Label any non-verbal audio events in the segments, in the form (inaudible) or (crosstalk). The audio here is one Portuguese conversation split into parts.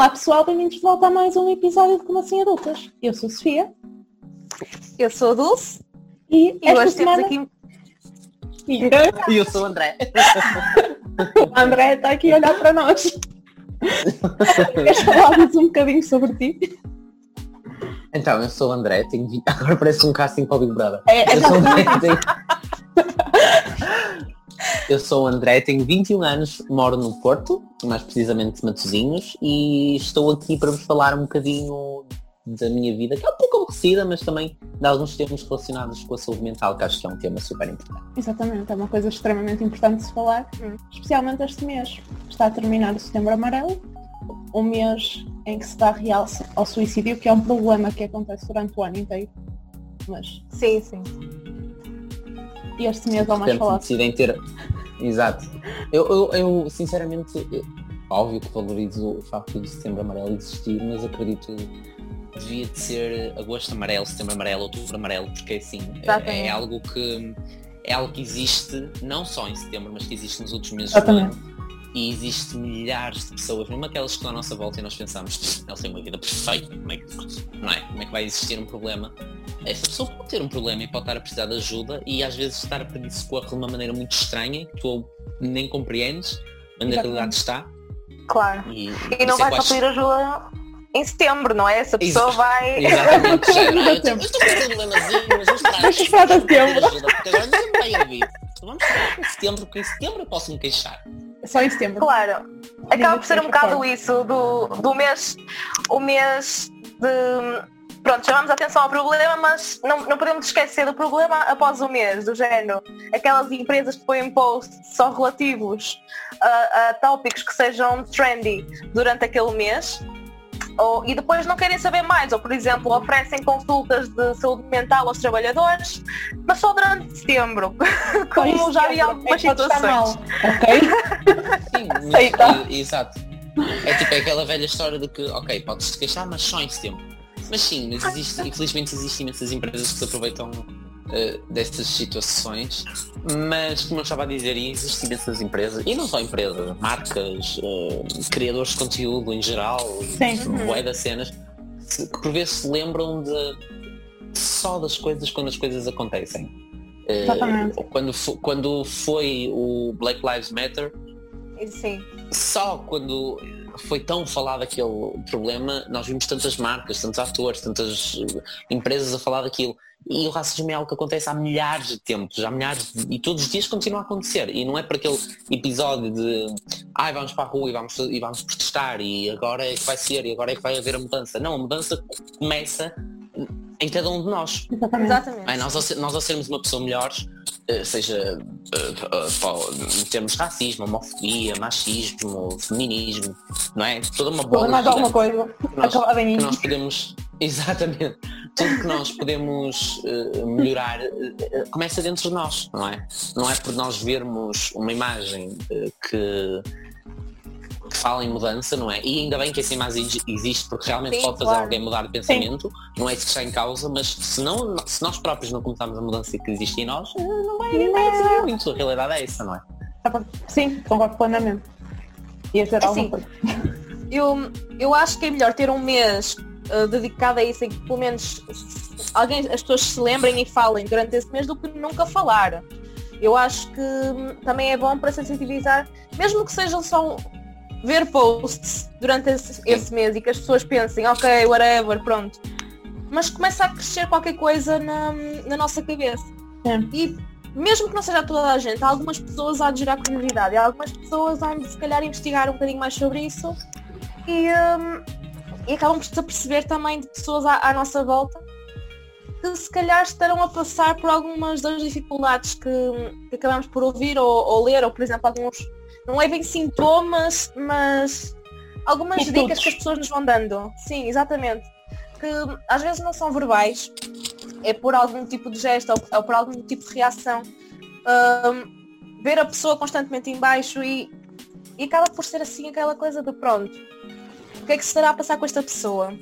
Olá pessoal, bem-vindos de volta a mais um episódio de Como Assim Adultas. Eu sou a Sofia. Eu sou a Dulce. E, e hoje semana... temos aqui... E eu sou o André. (laughs) o André está aqui a olhar para nós. Queres falar-nos um bocadinho sobre ti? Então, eu sou o André, tenho... (laughs) agora parece um casting para o Big Brother. É, eu, sou André, tenho... (laughs) eu sou o André, tenho 21 anos, moro no Porto, mais precisamente Matosinhos, e estou aqui para vos falar um bocadinho da minha vida, que é um pouco aborrecida, mas também de alguns temas relacionados com a saúde mental, que acho que é um tema super importante. Exatamente, é uma coisa extremamente importante de se falar, hum. especialmente este mês. Está a terminar o setembro amarelo, um mês em que se dá realce ao suicídio, que é um problema que acontece durante o ano inteiro. Mas. Sim, sim. E este mês é mais falado. decidem ter. Exato. Eu, eu, eu sinceramente, eu, óbvio que valorizo o facto de setembro amarelo existir, mas acredito devia de ser agosto amarelo, setembro amarelo, outubro amarelo, porque assim é, é, algo que é algo que existe não só em setembro, mas que existe nos outros meses Exatamente. do ano. E existe milhares de pessoas, mesmo aquelas que estão à nossa volta e nós pensamos, elas têm uma vida perfeita, como é que, não é? Como é que vai existir um problema? Esta pessoa pode ter um problema e pode estar a precisar de ajuda e às vezes estar a pedir socorro de uma maneira muito estranha, que tu nem compreendes, mas na realidade está. Claro. E, e não vai só pedir ajuda em setembro, não é? Essa pessoa vai. (laughs) Exatamente. (laughs) Eu estou com um problemazinho, mas vamos esperar. Deixa esperar de setembro. Porque agora ninguém vai ouvir. Vamos esperar em setembro, porque em setembro eu posso me queixar. Só em setembro. Claro. Acaba por ser um bocado isso, do, do mês, o mês de. Pronto, chamamos a atenção ao problema, mas não, não podemos esquecer do problema após o mês, do género. Aquelas empresas que põem posts só relativos a, a tópicos que sejam trendy durante aquele mês ou, e depois não querem saber mais, ou por exemplo oferecem consultas de saúde mental aos trabalhadores, mas só durante setembro, (laughs) como já vi algumas é situações. Ok? (laughs) Sim, mas, exato. É tipo aquela velha história de que, ok, podes te queixar, mas só em setembro. Mas sim, mas existe, infelizmente existem imensas empresas que se aproveitam uh, dessas situações, mas como eu estava a dizer, existem imensas empresas, e não só empresas, marcas, uh, criadores de conteúdo em geral, bué das cenas, que por vezes se lembram de só das coisas quando as coisas acontecem. Uh, quando, quando foi o Black Lives Matter, Sim. só quando foi tão falado aquele problema, nós vimos tantas marcas, tantos atores, tantas empresas a falar daquilo. E o racismo é algo que acontece há milhares de tempos, há milhares de... e todos os dias continua a acontecer. E não é para aquele episódio de ai vamos para a rua e vamos, e vamos protestar e agora é que vai ser e agora é que vai haver a mudança. Não, a mudança começa em cada um de nós. Exatamente. É, nós, ao, nós ao sermos uma pessoa melhor, eh, seja uh, em termos de racismo, homofobia, machismo, feminismo, não é? Toda uma bola. Mais alguma coisa. Que nós, que nós podemos. (laughs) Exatamente tudo que nós podemos uh, melhorar uh, começa dentro de nós, não é? Não é por nós vermos uma imagem uh, que, que fala em mudança, não é? E ainda bem que essa imagem existe porque realmente Sim, pode fazer claro. alguém mudar de pensamento, Sim. não é isso que está em causa, mas se, não, se nós próprios não começarmos a mudança que existe em nós, não vai, não vai fazer muito. A realidade é essa, não é? Sim, concordo plenamente. Ia ser assim, (laughs) eu, eu acho que é melhor ter um mês uh, dedicado a isso, em que pelo menos alguém, as pessoas se lembrem e falem durante esse mês do que nunca falar. Eu acho que hum, também é bom para sensibilizar, mesmo que sejam só ver posts durante esse, esse, mês e que as pessoas pensem, ok, whatever, pronto. Mas começa a crescer qualquer coisa na, na nossa cabeça. É. E mesmo que não seja toda a gente, algumas pessoas há de gerar curiosidade e algumas pessoas há de se calhar investigar um bocadinho mais sobre isso e, um, e acabam por se perceber também de pessoas à, à, nossa volta que se calhar estarão a passar por algumas das dificuldades que, que acabamos por ouvir ou, ou, ler, ou por exemplo alguns, não é bem sintomas, mas algumas e dicas todos. que as pessoas nos vão dando. Sim, exatamente. Que às vezes não são verbais, é por algum tipo de gesto ou, ou por algum tipo de reação. Um, ver a pessoa constantemente em baixo e, e acaba por ser assim aquela coisa de pronto o que é que se estará a passar com esta pessoa?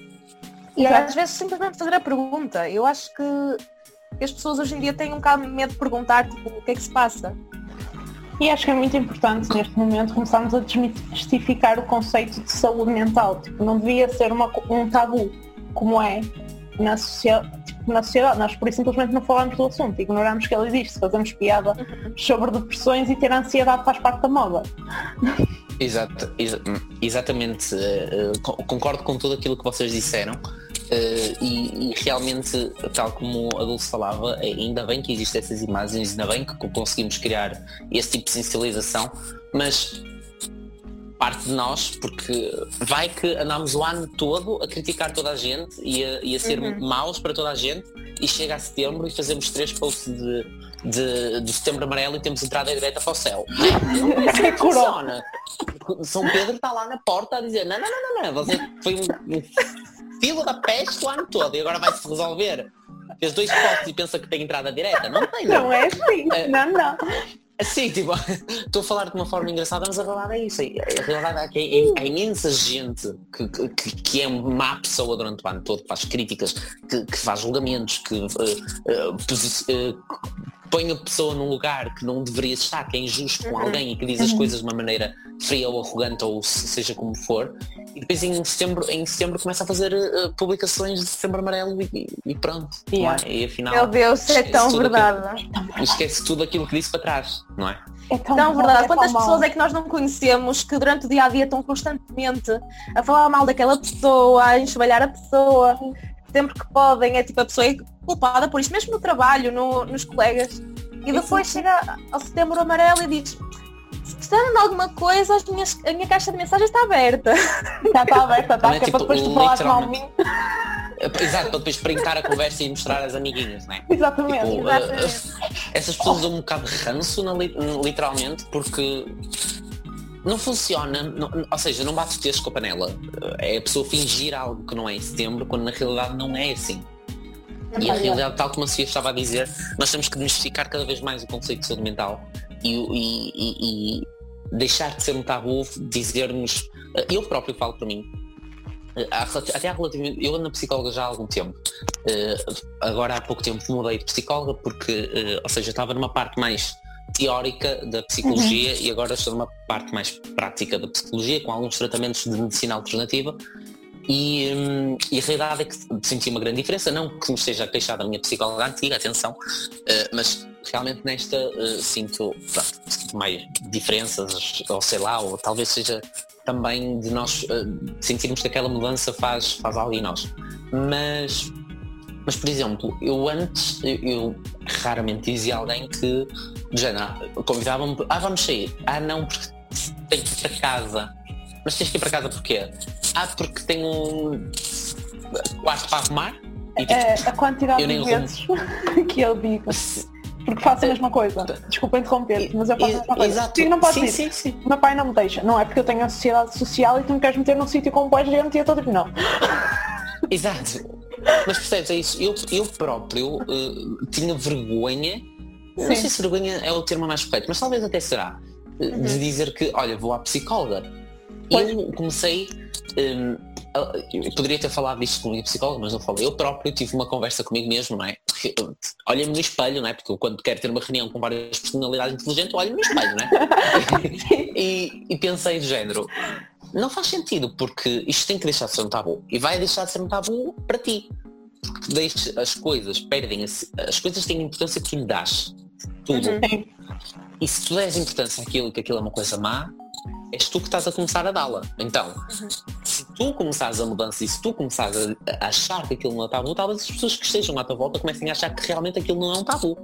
E às vezes simplesmente fazer a pergunta. Eu acho que as pessoas hoje em dia têm um bocado de medo de perguntar tipo, o que é que se passa. E acho que é muito importante neste momento começarmos a desmistificar o conceito de saúde mental. Tipo, não devia ser uma, um tabu, como é na, tipo, na sociedade. Nós por isso simplesmente não falamos do assunto, ignoramos que ele existe, fazemos piada uhum. sobre depressões e ter ansiedade faz parte da moda. Exato, exa exatamente. Uh, concordo com tudo aquilo que vocês disseram. Uh, e, e, realmente, tal como a Dulce falava, ainda bem que existem essas imagens, ainda bem que conseguimos criar esse tipo de sensibilização, mas parte de nós, porque vai que andamos o ano todo a criticar toda a gente e a, e a ser uhum. maus para toda a gente e chega a setembro e fazemos três posts de, de, de setembro amarelo e temos entrada direta para o céu. (laughs) Não, é funciona. São Pedro está lá na porta a dizer não, não, não, não, não. você foi um, filo da peste o ano todo e agora vai-se resolver. Fez dois posts e pensa que tem entrada direta. Não tem, não. Não é assim. É, não, não. Sim, tipo, (laughs) estou a falar de uma forma engraçada, mas a verdade é isso. A realidade é que há imensa gente que, que, que, é má pessoa durante o ano todo, que faz críticas, que, que faz julgamentos, que uh, uh, põe a pessoa num lugar que não deveria estar, que é injusto com uhum. alguém e que diz as uhum. coisas de uma maneira fria ou arrogante ou seja como for. E depois em setembro, em setembro começa a fazer uh, publicações de setembro amarelo e, e pronto. Yeah. É? E afinal. Meu Deus, é tão verdade. Aquilo, esquece tudo aquilo que disse para trás, não é? É tão, tão verdade. É Quantas pessoas é que nós não conhecemos que durante o dia a dia estão constantemente a falar mal daquela pessoa, a enxovalhar a pessoa, sempre que podem, é tipo a pessoa é culpada por isso, mesmo no trabalho, no, nos colegas. E depois chega ao setembro amarelo e diz se precisarem de alguma coisa, as minhas, a minha caixa de mensagens está aberta. (laughs) Já está aberta, está, é, tipo, para depois tu falares mal de mim. (laughs) Exato, para depois printar a conversa e mostrar às amiguinhas, não é? (laughs) Exatamente. Tipo, exatamente. Uh, essas pessoas dão um bocado de ranço, literalmente, porque não funciona, não, ou seja, não bate o texto com a panela. É a pessoa fingir algo que não é em setembro, quando na realidade não é assim. E a realidade, tal como a Sofia estava a dizer, nós temos que desmistificar cada vez mais o conceito de saúde mental e, e, e, e deixar de ser um tabu dizer-nos. Eh, eu próprio falo para mim. Eh, até há relativamente. Eu ando na psicóloga já há algum tempo. Eh, agora há pouco tempo mudei de psicóloga porque, ou seja, estava numa parte mais teórica da psicologia uhum. e agora estou numa parte mais prática da psicologia, com alguns tratamentos de medicina alternativa. E, hum, e, a realidade é que senti uma grande diferença, não que me esteja a minha psicóloga antiga, atenção, uh, mas realmente nesta uh, sinto, pronto, sinto mais diferenças, ou sei lá, ou talvez seja também de nós uh, sentirmos que aquela mudança faz, faz algo em nós. Mas mas, por exemplo, eu antes, eu, eu raramente dizia a alguém que, de género, convidava-me, ah, vamos sair. Ah, não, porque tenho que ir para casa. Mas tens que ir para casa porquê? Ah, porque tenho um quarto para arrumar. E, tipo, é, a quantidade de vezes (laughs) que eu digo. Porque faço a mesma coisa. Desculpa interromper, mas eu faço a mesma coisa. Exato. Sim, não pode ir. Sim, sim. Meu pai não me deixa. Não é porque eu tenho a sociedade social e tu me queres meter num sítio com boa gente e eu estou tipo, não. Exato. Mas percebes, é isso. Eu, eu próprio uh, tinha vergonha, Sim. não sei se vergonha é o termo mais correto, mas talvez até será, uh, uhum. de dizer que, olha, vou à psicóloga. Pois. Eu comecei, um, eu poderia ter falado disto com a minha psicóloga, mas não falei. Eu próprio tive uma conversa comigo mesmo, não é? Olha-me no espelho, não é? Porque eu, quando quero ter uma reunião com várias personalidades inteligentes, olho-me no espelho, não é? (laughs) e, e pensei do género, não faz sentido, porque isto tem que deixar de ser um tabu. E vai deixar de ser um tabu para ti. Porque deixes, as coisas perdem, as coisas têm a importância que tu lhe dás. Tudo. Uhum. E se tu des importância àquilo, que aquilo é uma coisa má, és tu que estás a começar a dá-la. Então, uhum. se tu começares a mudança e se tu começares a achar que aquilo não é tabu, talvez as pessoas que estejam à tua volta comecem a achar que realmente aquilo não é um tabu.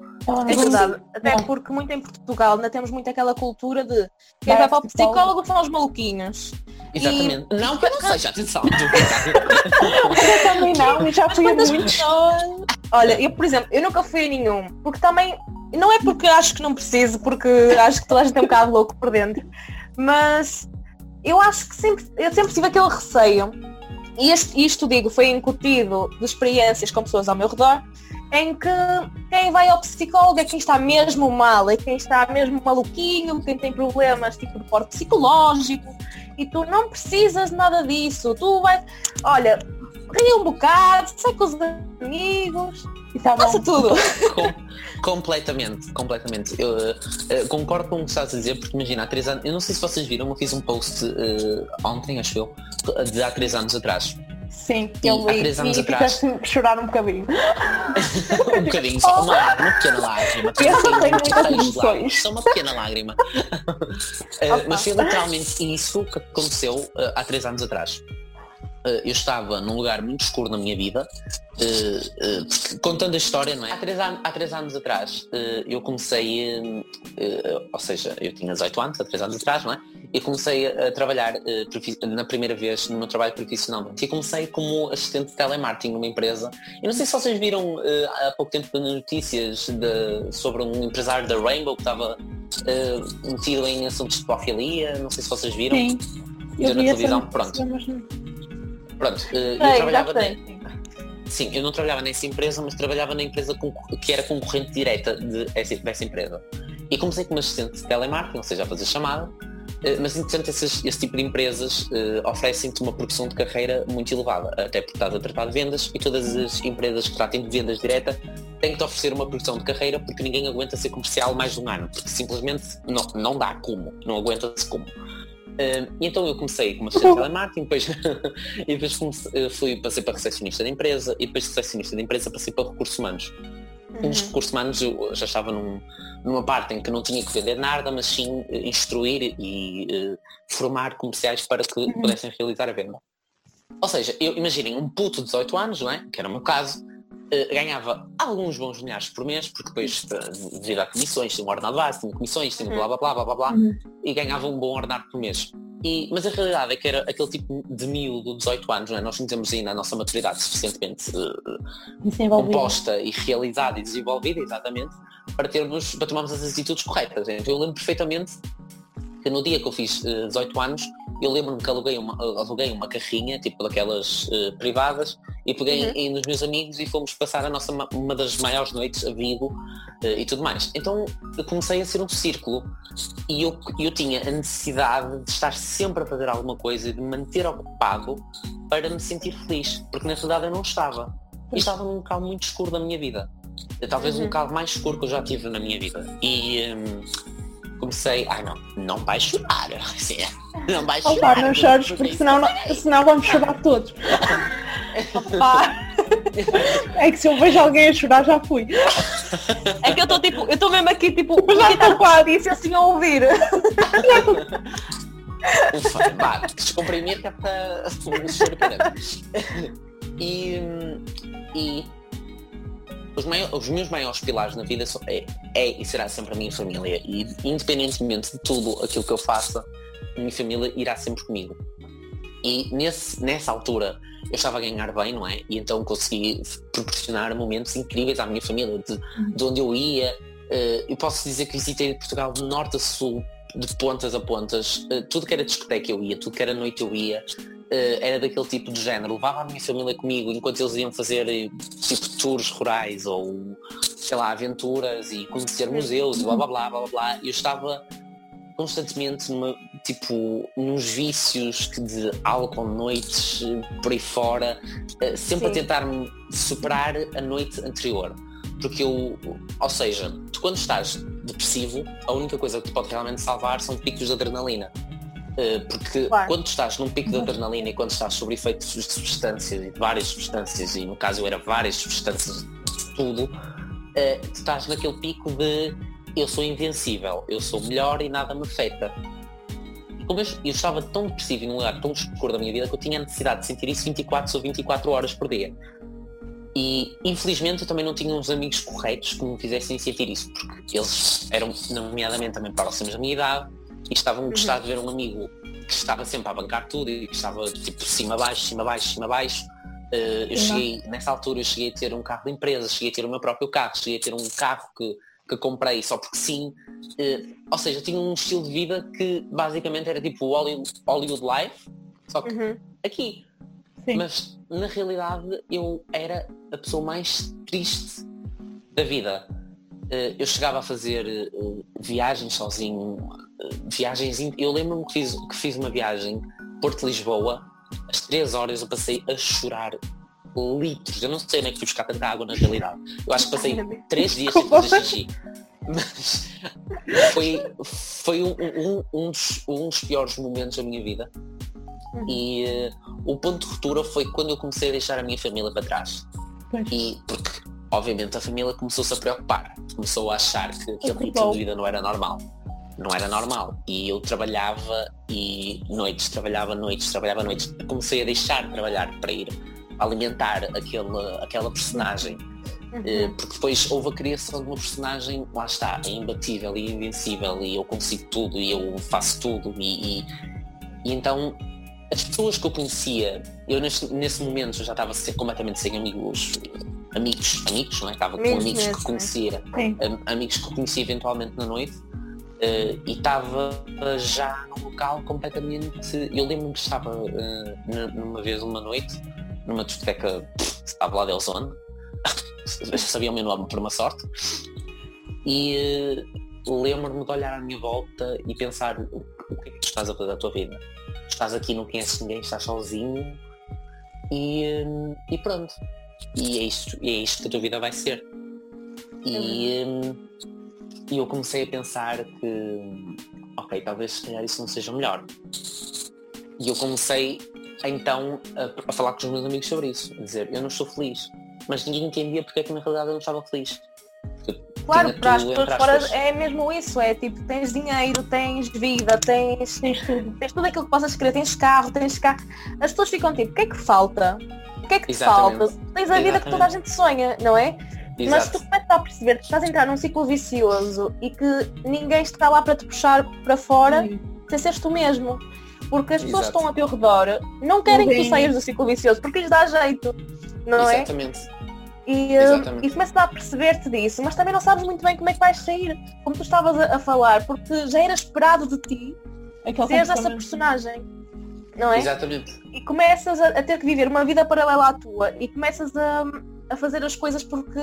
É verdade, até porque muito em Portugal ainda temos muito aquela cultura de quem vai para o psicólogo são os maluquinhos. Exatamente. E... Não que eu não seja, atenção. (laughs) eu também não, e já fui a muitos. Olha, eu por exemplo, eu nunca fui a nenhum, porque também, não é porque acho que não preciso, porque acho que toda a gente é um bocado louco por dentro, mas eu acho que sempre, eu sempre tive aquele receio, e este, isto digo, foi incutido de experiências com pessoas ao meu redor, em que quem vai ao psicólogo é quem está mesmo mal, é quem está mesmo maluquinho, quem tem problemas tipo de porte psicológico, e tu não precisas de nada disso, tu vais, olha, ri um bocado, sai com os amigos. E tá Passa tudo. Com- completamente, completamente. Eu eh, concordo com o que estás a dizer, porque imagina, há três anos, eu não sei se vocês viram, eu fiz um post eh, ontem, acho eu, de há três anos atrás. Sim, E eu li e atrás- ficaste chorar um bocadinho. (laughs) um bocadinho, só uma, uma pequena lágrima. Eu não tenho muitas lágrimas, Só uma pequena lágrima. (laughs) Opa. mas foi literalmente isso que aconteceu há três anos atrás. Eh, eu estava num lugar muito escuro na minha vida, eh, eh, contando a história, não é? Há três, an- há três anos atrás eu comecei, ou seja, eu tinha 18 anos, há três anos atrás, não é? E comecei a, trabalhar na primeira vez no meu trabalho profissionalmente. E comecei como assistente de telemarketing numa empresa. Eu não sei se vocês viram há pouco tempo nas notícias de- sobre um empresário da Rainbow que estava metido em assuntos de pedofilia, não sei se vocês viram. Sim. Eu na vi essa televisão, pronto. Pronto, eh, eu já trabalhava na- sim. Eu não trabalhava nessa empresa, mas trabalhava na empresa que era concorrente direta de essa- dessa empresa. E comecei como assistente de telemarketing, ou seja, a fazer chamada, eh, mas entretanto esses- esse tipo de empresas eh, oferecem-te uma progressão de carreira muito elevada, até porque estás a tratar de vendas e todas as empresas que tratem de vendas direta têm que te oferecer uma progressão de carreira porque ninguém aguenta ser comercial mais de um ano, porque simplesmente não, não dá como, não aguenta-se como. E então eu comecei como assistente de (laughs) telemarketing, depois, (laughs) e depois comecei- eh, fui, passei para recepcionista da empresa e depois de recepcionista da empresa passei para recursos humanos. E nos Uhum. recursos humanos eu já estava num- numa parte em que não tinha que vender nada, mas sim eh, instruir e eh, formar comerciais para que pudessem realizar a venda. Ou seja, eu imaginem um puto de 18 anos, não é? Que era o meu caso, ganhava alguns bons milhares por mês, porque depois, eh, devido a comissões, tinha um ordenado base, tinha comissões, tinha blá blá blá blá blá blá, Uhum. e ganhava um bom ordenado por mês. E, mas a realidade é que era aquele tipo de miúdo de 18 anos, não é? Nós não temos ainda a nossa maturidade suficientemente eh, composta e realizada e desenvolvida, exatamente, para termos, para tomarmos as atitudes corretas. Então, eu lembro perfeitamente que no dia que eu fiz eh, 18 anos, eu lembro-me que aluguei uma, aluguei uma carrinha, tipo daquelas eh, privadas, e peguei Uhum. em, nos meus amigos e fomos passar a nossa, ma- uma das maiores noites a Vigo eh, e tudo mais. Então eu comecei a ser um círculo e eu, eu tinha a necessidade de estar sempre a fazer alguma coisa e de me manter ocupado para me sentir feliz, porque na realidade eu não estava. E estava num local muito escuro da minha vida. Talvez o Uhum. local mais escuro que eu já tive na minha vida. E hum, comecei, ai não, não vai chorar. Assim, (laughs) não vai chorar. Opa, não chores, porque senão, não- senão vamos chorar todos. Pá, (laughs) É que se eu vejo alguém a chorar, já fui. é que eu estou tipo, eu estou mesmo aqui tipo, (laughs) Já aqui está com a Alice assim a ouvir. Ufa, vá, descomprimir que é para E, e os, os meus maiores pilares na vida é, é e será sempre a minha família. E independentemente de tudo aquilo que eu faça, a minha família irá sempre comigo. E nesse, nessa altura eu estava a ganhar bem, não é? E então consegui proporcionar momentos incríveis à minha família, de, de onde eu ia. Eh, eu posso dizer que visitei Portugal de norte a sul, de pontas a pontas. Eh, tudo que era discoteca eu ia, tudo que era noite eu ia. Eh, era daquele tipo de género. Levava a minha família comigo enquanto eles iam fazer eh, tipo tours rurais ou sei lá, aventuras e conhecer museus e blá blá blá blá blá blá. Eu estava constantemente numa, tipo, nos vícios que de álcool, noites, por aí fora, eh, sempre a Sim. tentar-me superar a noite anterior. Porque eu, ou seja, tu quando estás depressivo, a única coisa que te pode realmente salvar são picos de adrenalina. Eh, Porque Claro. quando estás num pico de adrenalina e quando estás sob efeitos de substâncias, e de várias substâncias, e no caso eu era várias substâncias de tudo, tu estás naquele pico de eu sou invencível, eu sou melhor e nada me afeta. E Como eu, eu estava tão depressivo e num lugar tão escuro da minha vida que eu tinha a necessidade de sentir isso 24 ou 24 horas por dia. E infelizmente eu também não tinha uns amigos corretos que me fizessem sentir isso, porque eles eram, nomeadamente, também próximos da minha idade e estavam a gostar de ver um amigo que estava sempre a bancar tudo e que estava tipo cima abaixo, cima abaixo, cima abaixo. Eh, eu cheguei, nessa altura eu cheguei a ter um carro de empresa, cheguei a ter o meu próprio carro, cheguei a ter um carro que, que comprei só porque sim. Eh, ou seja, eu tinha um estilo de vida que basicamente era tipo o Hollywood, Hollywood Life, só que Uhum. aqui. Sim. Mas na realidade eu era a pessoa mais triste da vida. Eh, Eu chegava a fazer viagens sozinho, viagens. Eu lembro-me que fiz, que fiz uma viagem Porto-Lisboa, às três horas eu passei a chorar litros. Eu não sei nem é que fui buscar tanta água na realidade. Eu acho que passei três dias sem fazer xixi. Mas foi, foi um, um, um, dos, um dos piores momentos da minha vida. Uhum. E uh, o ponto de ruptura foi quando eu comecei a deixar a minha família para trás. E porque, obviamente, a família começou-se a preocupar. Começou a achar que aquele ritmo de vida não era normal. Não era normal. E eu trabalhava e noites, trabalhava noites, trabalhava noites. Comecei a deixar de trabalhar para ir alimentar aquele, aquela personagem eh, uhum. Porque depois houve a criação de uma personagem, lá está, é imbatível e invencível e eu consigo tudo e eu faço tudo e, e, e então as pessoas que eu conhecia, eu nesse, nesse momento já estava completamente sem amigos, amigos, amigos, não é? Estava com amigos mesmo, que conhecia, amigos que conhecia eventualmente na noite uh, e estava já num local completamente. Eu lembro-me que estava uh, numa vez uma noite, numa discoteca, estava lá de (laughs) Elzone, sabia o meu nome por uma sorte. E uh, lembro-me de olhar à minha volta e pensar o, o que é que tu estás a fazer da tua vida? Estás aqui, não conheces ninguém, estás sozinho e, e pronto. E é isto, é isto que a tua vida vai ser. E, uh, e eu comecei a pensar que ok, talvez se calhar isso não seja melhor. E eu comecei então a, a falar com os meus amigos sobre isso, a dizer, eu não estou feliz, mas ninguém entendia porque é que na realidade eu não estava feliz. Claro, para as pessoas fora é mesmo isso, é tipo, tens dinheiro, tens vida, tens, tens, tudo, tens tudo aquilo que possas querer, tens carro, tens carro. As pessoas ficam tipo, o que é que falta? O que é que te falta? Tens a vida que toda a gente sonha, não é? Exato. Mas tu começas a perceber que estás a entrar num ciclo vicioso e que ninguém está lá para te puxar para fora Sim. sem seres tu mesmo. Porque as pessoas Exato. estão ao teu redor não querem que tu saias do ciclo vicioso porque lhes dá jeito, não é? Exatamente. é? E, hum, e começas a perceber-te disso, mas também não sabes muito bem como é que vais sair, como tu estavas a, a falar, porque já era esperado de ti Aquele seres essa personagem. Não é? Exatamente. E começas a, a, ter que viver uma vida paralela à tua e começas a, a fazer as coisas porque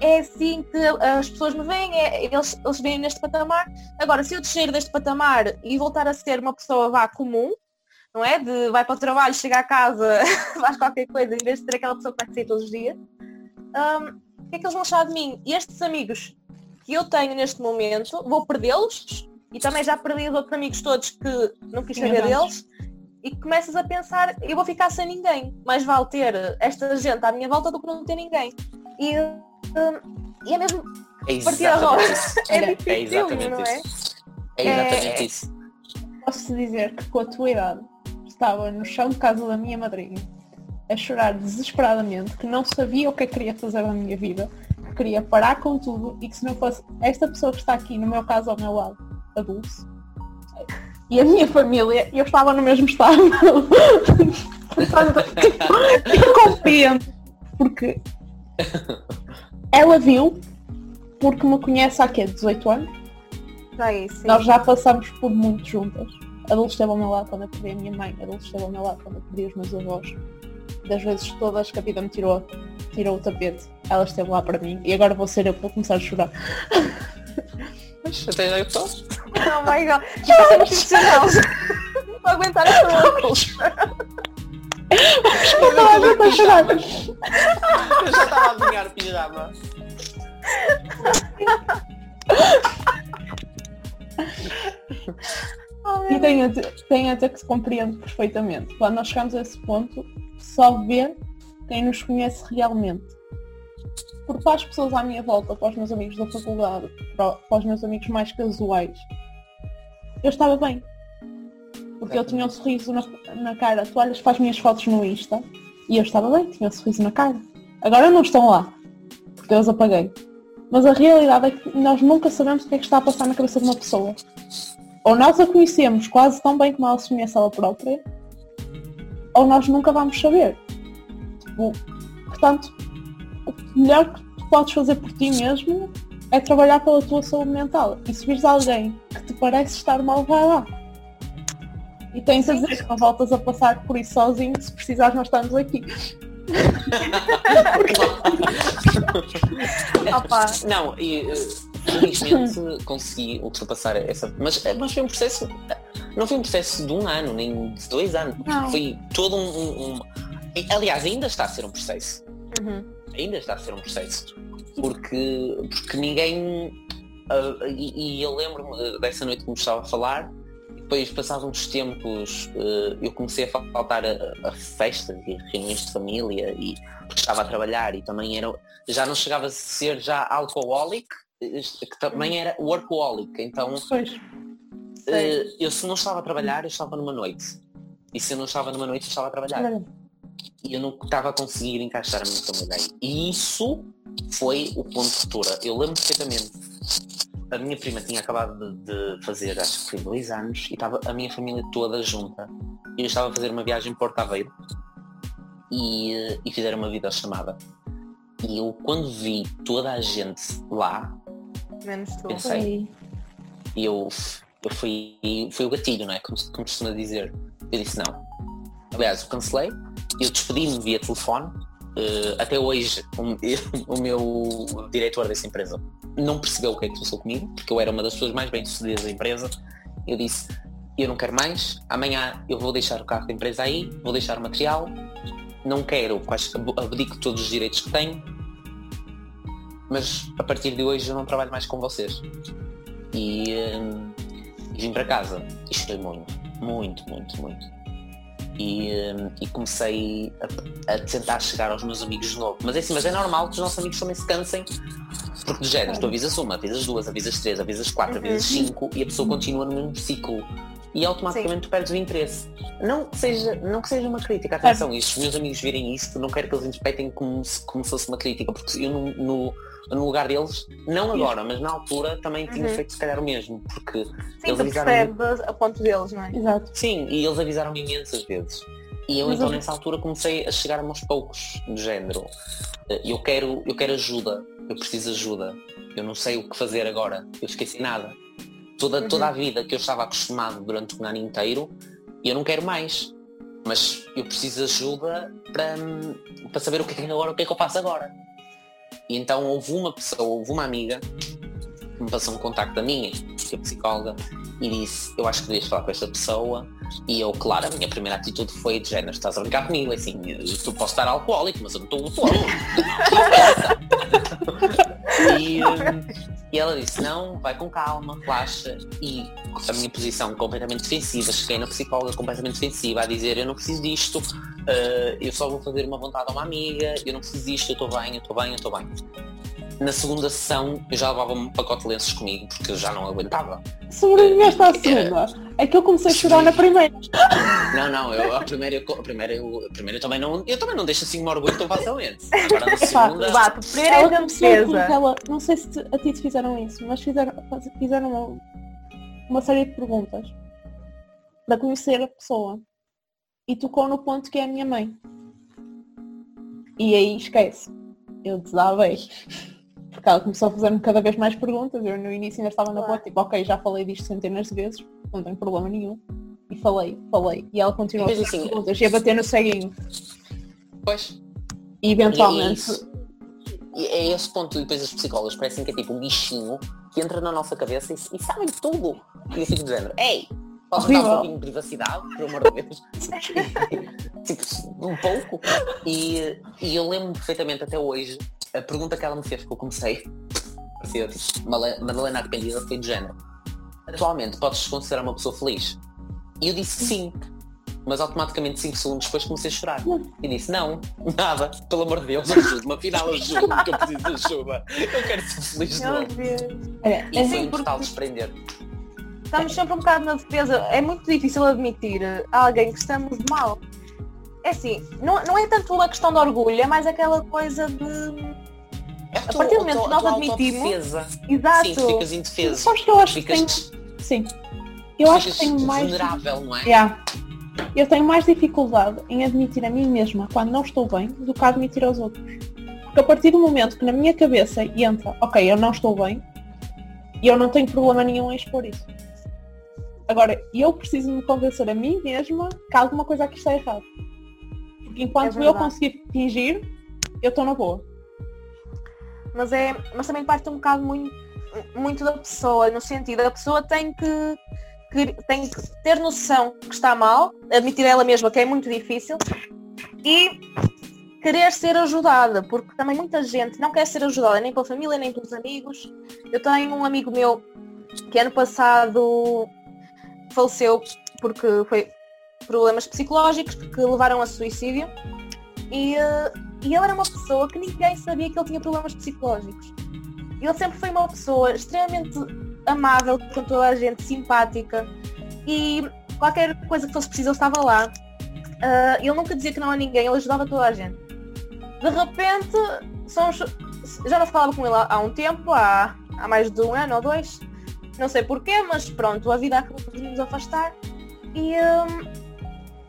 é assim que as pessoas me veem, é, eles, eles veem neste patamar. Agora, se eu descer deste patamar e voltar a ser uma pessoa vá comum, não é? De vai para o trabalho, chega a casa, (laughs) faz qualquer coisa, em vez de ser aquela pessoa que vai sair todos os dias, um, o que é que eles vão achar de mim? E estes amigos que eu tenho neste momento, vou perdê-los e também já perdi os outros amigos todos que não quis saber deles e começas a pensar, eu vou ficar sem ninguém, mais vale ter esta gente à minha volta do que não ter ninguém. E, um, e é mesmo é partir a roda. É, é difícil, é exatamente não é? Isso. É exatamente é... isso. Posso dizer que com a tua idade estava no chão de casa da minha madrinha a chorar desesperadamente, que não sabia o que é que queria fazer na minha vida, que queria parar com tudo e que se não fosse esta pessoa que está aqui, no meu caso ao meu lado, a Dulce, e a minha família, eu estava no mesmo estado. (laughs) eu compreendo, porque ela viu, porque me conhece há quê? 18 anos? Sim, sim. Nós já passamos por muito juntas. A Dulce esteve ao meu lado quando eu perdi a minha mãe, a Dulce esteve ao meu lado quando eu perdi os meus avós das vezes todas que a vida me tirou, tirou o tapete, ela esteve lá para mim e agora vou ser eu que vou começar a chorar. Mas até já eu posso. Oh my god, já é profissional. Não vou aguentar essa Eu estava a aguentar chorar. Eu já estava a adivinhar o pijama. e tenho, tenho até que se compreendo perfeitamente. Quando nós chegamos a esse ponto, só vê quem nos conhece realmente. Porque para as pessoas à minha volta, para os meus amigos da faculdade, para, os meus amigos mais casuais, eu estava bem. Porque eu tinha um sorriso na, na cara. Tu olhas para as minhas fotos no Insta e eu estava bem, tinha um sorriso na cara. Agora não estão lá, porque eu os apaguei. Mas a realidade é que nós nunca sabemos o que é que está a passar na cabeça de uma pessoa. Ou nós a conhecemos quase tão bem como ela se conhece ela própria, ou nós nunca vamos saber. Tipo, portanto, melhor que tu podes fazer por ti mesmo é trabalhar pela tua saúde mental. E se vires alguém que te parece estar mal, vai lá. E tens a dizer que não voltas a passar por isso sozinho, se precisares nós estamos aqui. (laughs) Opa. Não, e eh, felizmente consegui ultrapassar essa. Mas, eh, mas foi um processo não foi um processo de um ano, nem de dois anos. Não. Foi todo um, um, Aliás, ainda está a ser um processo. Uhum. Ainda está a ser um processo. Porque, porque ninguém. Uh, e, e, eu lembro-me dessa noite que me estava a falar, depois, passados uns tempos, uh, eu comecei a faltar a, a, festas e reuniões de família, e, porque estava a trabalhar e também era. Já não chegava a ser já alcoólico, que também era workaholic. Então, uh, eu se não estava a trabalhar, eu estava numa noite. E se eu não estava numa noite, eu estava a trabalhar. E eu não estava a conseguir encaixar a minha família aí. E isso foi o ponto de ruptura. Eu lembro perfeitamente. A minha prima tinha acabado de, de fazer, acho que foi dois anos, e estava a minha família toda junta. E eu estava a fazer uma viagem Porto Aveiro e, e fizeram uma videochamada. E eu quando vi toda a gente lá, Menos tu. pensei, e eu, eu fui, foi o gatilho, não é? Como, como costuma dizer. Eu disse não. Aliás, eu cancelei, eu despedi-me via telefone. Uh, até hoje o, (laughs) o, meu diretor dessa empresa não percebeu o que é que passou comigo, porque eu era uma das pessoas mais bem sucedidas da empresa. Eu disse, eu não quero mais, amanhã eu vou deixar o carro da empresa aí, vou deixar o material, não quero, abdico todos os direitos que tenho, mas a partir de hoje eu não trabalho mais com vocês. E, uh, e vim para casa e chorei muito, muito, muito, muito e, e comecei a, a, tentar chegar aos meus amigos de novo. Mas é assim, mas é normal que os nossos amigos também se cansem, porque de género, tu avisas uma, avisas duas, avisas três, avisas quatro, uhum. avisas cinco e a pessoa continua no mesmo ciclo. E automaticamente Sim. tu perdes o interesse. Não que seja, não que seja uma crítica, atenção, é. isto, os meus amigos virem isto, não quero que eles interpretem como se, como se fosse uma crítica, porque eu no, no no lugar deles, não agora, mas na altura também tinha uhum. feito se calhar o mesmo, porque Sim, eles avisaram. a ponto deles, não é? Exato. Sim, e eles avisaram-me imensas vezes. E eu mas então eu... nessa altura comecei a chegar a aos poucos, do género. Eh, eu quero, eu quero ajuda, eu preciso de ajuda. Eu não sei o que fazer agora, eu esqueci nada. Toda, uhum. toda a vida que eu estava acostumado durante um ano inteiro, eu não quero mais. Mas eu preciso de ajuda para, para saber o que é que agora, o que é que eu faço agora. Então houve uma pessoa, houve uma amiga me passou um contacto da minha, que é psicóloga, e disse, eu acho que devias falar com esta pessoa. E eu, claro, a minha primeira atitude foi de género, estás a brincar comigo, assim, tu posso estar alcoólico, mas eu não estou tolo. (laughs) e, e ela disse, não, vai com calma, relaxa. E a minha posição completamente defensiva, cheguei na psicóloga completamente defensiva, a dizer, eu não preciso disto, uh, eu só vou fazer uma vontade a uma amiga, eu não preciso disto, eu estou bem, eu estou bem, eu estou bem. Na segunda sessão eu já levava um pacote de lenços comigo, porque eu já não aguentava. Sobreviveste à segunda? É que eu comecei a chorar na primeira. Não, não, eu a primeira, a primeira, eu, a primeira eu também não, eu também não deixo assim um orgulho tão facilmente. Agora na segunda. Bato, primeira é ela ela, não sei se a ti te fizeram isso, mas fizeram, fizeram uma, uma série de perguntas para conhecer a pessoa. E tocou no ponto que é a minha mãe. E aí esquece. Eu desabei. Porque ela começou a fazer-me cada vez mais perguntas. Eu no início ainda estava na boa, tipo, ok, já falei disto centenas de vezes, não tem problema nenhum. E falei, falei. E ela continuou a fazer assim, perguntas e a bater no ceguinho. Pois. E eventualmente. E é esse ponto, e depois as psicólogas parecem que é tipo um bichinho que entra na nossa cabeça e, e sabem tudo. E eu fico dizendo, ei, posso dar um pouquinho de privacidade, por amor de Deus? (laughs) tipo, um pouco. E, e eu lembro perfeitamente até hoje a pergunta que ela me fez que eu comecei, parecia tipo, Madalena arrependida, foi de género. Atualmente podes considerar uma pessoa feliz? E eu disse sim, mas automaticamente 5 segundos depois comecei a chorar. E disse, não, nada, pelo amor de Deus, ajude-me, afinal ajude-me, que eu preciso de ajuda. Eu quero ser feliz de novo. É, e foi um total desprender. Estamos sempre um bocado na defesa. É muito difícil admitir a alguém que estamos mal. É assim, não, não é tanto a questão de orgulho, é mais aquela coisa de é a partir do momento que nós admitimos. Exato. Sim, ficas indefesa. Sabes que eu acho ficas... que tenho... Sim. Eu acho que tenho mais. Vulnerável, não é? Yeah. Eu tenho mais dificuldade em admitir a mim mesma quando não estou bem do que admitir aos outros. Porque a partir do momento que na minha cabeça entra, ok, eu não estou bem, e eu não tenho problema nenhum em expor isso. Agora, eu preciso me convencer a mim mesma que alguma coisa aqui está errada. Enquanto é eu conseguir fingir, eu estou na boa mas é mas também parte um bocado muito muito da pessoa no sentido a pessoa tem que, que tem que ter noção que está mal admitir ela mesma que é muito difícil e querer ser ajudada, porque também muita gente não quer ser ajudada nem pela família, nem pelos amigos. Eu tenho um amigo meu que ano passado faleceu porque foi problemas psicológicos que levaram a suicídio e, uh, e ele era uma pessoa que ninguém sabia que ele tinha problemas psicológicos. Ele sempre foi uma pessoa extremamente amável com toda a gente, simpática e qualquer coisa que fosse preciso ele estava lá. Uh, ele nunca dizia que não a ninguém, ele ajudava toda a gente. De repente, já não falava com ele há, um tempo, há, há mais de um ano ou dois, não sei porquê, mas pronto, a vida acabou por nos afastar. E, um,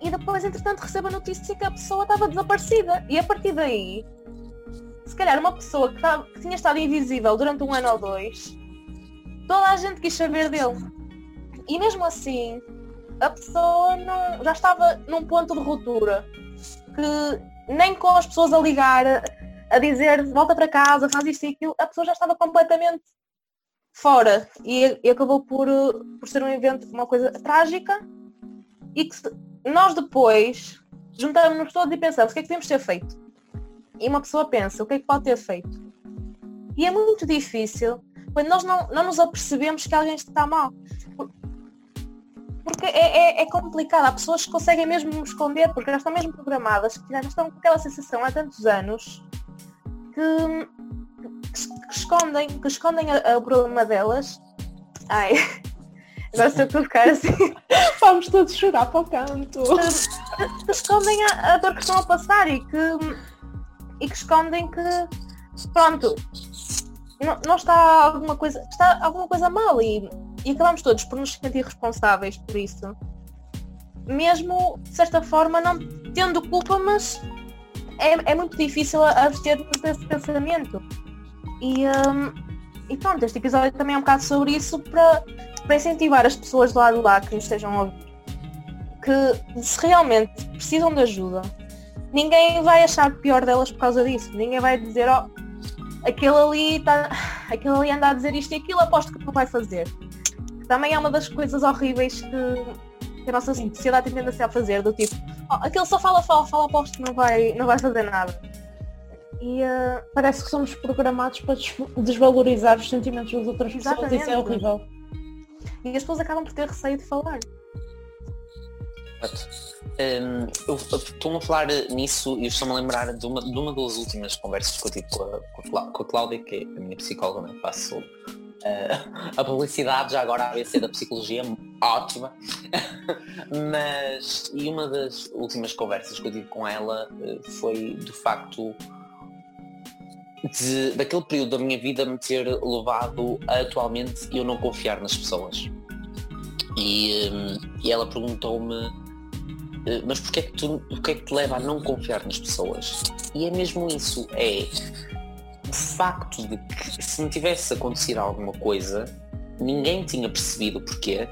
e depois, entretanto, recebo a notícia que a pessoa estava desaparecida. E a partir daí, se calhar uma pessoa que, que tinha estado invisível durante um ano ou dois, toda a gente quis saber dele. E mesmo assim, a pessoa não, já estava num ponto de ruptura que nem com as pessoas a ligar, a dizer volta para casa, faz isto e aquilo, a pessoa já estava completamente fora e, e acabou por, por ser um evento, uma coisa trágica e que nós depois juntamos-nos todos e pensamos o que é que temos ter feito. E uma pessoa pensa o que é que pode ter feito. E é muito difícil quando nós não, não nos apercebemos que alguém está mal. Porque é, é, é, complicado, há pessoas que conseguem mesmo esconder, porque já estão mesmo programadas, que já estão com aquela sensação há tantos anos que que escondem, que escondem o problema delas. Ai, agora estou a ficar assim. (laughs) Vamos todos chorar para o canto. Que, que escondem a, a, dor que estão a passar e que, e que escondem que pronto, não, não está alguma coisa, está alguma coisa mal e, e acabamos todos por nos sentir responsáveis por isso. Mesmo, de certa forma, não tendo culpa, mas é, é muito difícil abster-nos desse pensamento. E, um, e pronto, este episódio também é um bocado sobre isso para, para incentivar as pessoas do lado lá que nos estejam a ouvir. Que se realmente precisam de ajuda, ninguém vai achar pior delas por causa disso. Ninguém vai dizer, ó, oh, aquele ali está. Aquele ali anda a dizer isto e aquilo, aposto que não vai fazer. Também é uma das coisas horríveis que, que a nossa sociedade tem tendência a fazer, do tipo, oh, aquele só fala, fala, fala, aposto que não vai, não vai fazer nada. E uh, parece que somos programados para desvalorizar os sentimentos das outras Exatamente. pessoas. Isso é horrível. E as pessoas acabam por ter receio de falar. Um, eu estou a falar nisso e estou-me a lembrar de uma, de uma das últimas conversas que eu tive com a, com a Cláudia, que é a minha psicóloga, né? faço uh, (laughs) a publicidade já agora a ABC da psicologia, ótima. (laughs) Mas, e uma das últimas conversas que eu tive com ela uh, foi de facto de, daquele período da minha vida me ter levado a atualmente eu não confiar nas pessoas. E, um, e ela perguntou-me, eh, mas porquê é, que tu, porquê é que te leva a não confiar nas pessoas? E é mesmo isso, é o facto de que se me tivesse acontecido alguma coisa, ninguém tinha percebido porquê,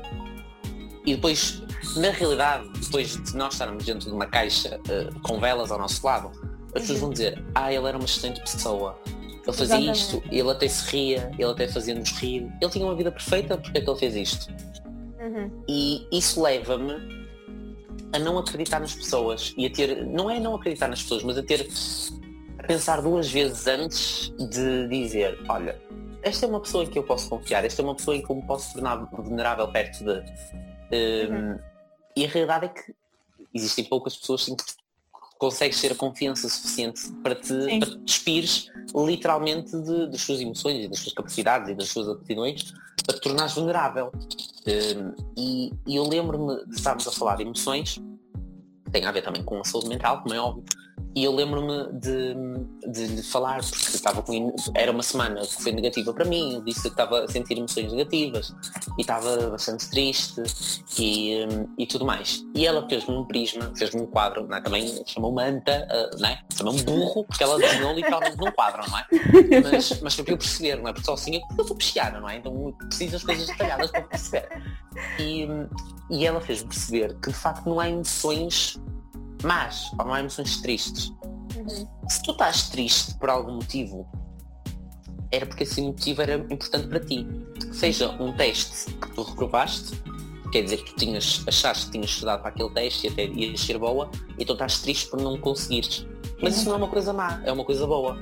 e depois, na realidade, depois de nós estarmos dentro de uma caixa uh, com velas ao nosso lado, as pessoas vão dizer, ah, ele era uma excelente pessoa, ele fazia Exatamente. isto, ele até se ria, ele até fazia-nos rir, ele tinha uma vida perfeita, porque é que ele fez isto? Uhum. E isso leva-me a não acreditar nas pessoas e a ter, não é não acreditar nas pessoas, mas a ter a pensar duas vezes antes de dizer, olha, esta é uma pessoa em que eu posso confiar, esta é uma pessoa em que eu me posso tornar vulnerável perto de. Um, uhum. E a realidade é que existem poucas pessoas em que consegues ter a confiança suficiente para te, para te despires literalmente de, das suas emoções e das suas capacidades e das suas aptidões para te tornares vulnerável. Um, e, e, eu lembro-me de estarmos a falar de emoções, que tem a ver também com a saúde mental, como é óbvio, e eu lembro-me de, de, de, falar, porque estava com, era uma semana que foi negativa para mim, eu disse que estava a sentir emoções negativas e estava bastante triste e, e tudo mais. E ela fez-me um prisma, fez-me um quadro, é? também chamou manta, uh, não é? chamou burro, porque ela desenhou literalmente num quadro, não é? Mas, mas foi para eu perceber, não é? Porque só assim eu sou pisciana, não é? Então preciso das coisas detalhadas para perceber. E, e ela fez-me perceber que de facto não há emoções mas não há emoções tristes. Uhum. Se tu estás triste por algum motivo, era porque esse motivo era importante para ti. Seja um teste que tu reprovaste, quer dizer que tu tinhas, achaste que tinhas estudado para aquele teste e até ias ser boa, então estás triste por não conseguires. Mas isso não é uma coisa má, é uma coisa boa.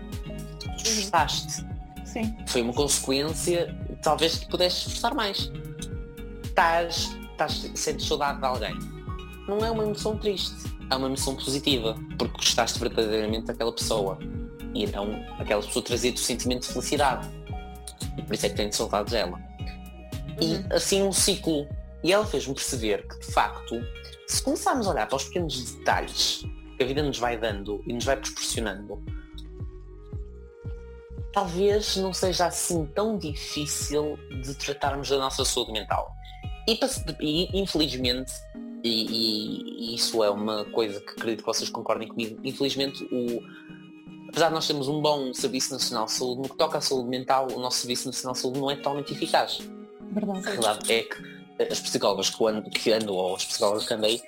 Tu esforçaste. Sim. Foi uma consequência, talvez que pudesses esforçar mais. Estás, estás, sentes saudade de alguém. Não é uma emoção triste, é uma emoção positiva, porque gostaste verdadeiramente daquela pessoa. E então aquela pessoa trazia-te o sentimento de felicidade. E por isso é que tenho saudades dela. E assim um ciclo. E ela fez-me perceber que, de facto, se começarmos a olhar para os pequenos detalhes que a vida nos vai dando e nos vai proporcionando, talvez não seja assim tão difícil de tratarmos da nossa saúde mental. E, infelizmente, e, e- e isso é uma coisa que acredito que vocês concordem comigo, infelizmente o, apesar de nós termos um bom Serviço Nacional de Saúde, no que toca à saúde mental, o nosso Serviço Nacional de Saúde não é totalmente eficaz. A Verdade. realidade é que as psicólogas que ando, que ando ou as psicólogas que andei,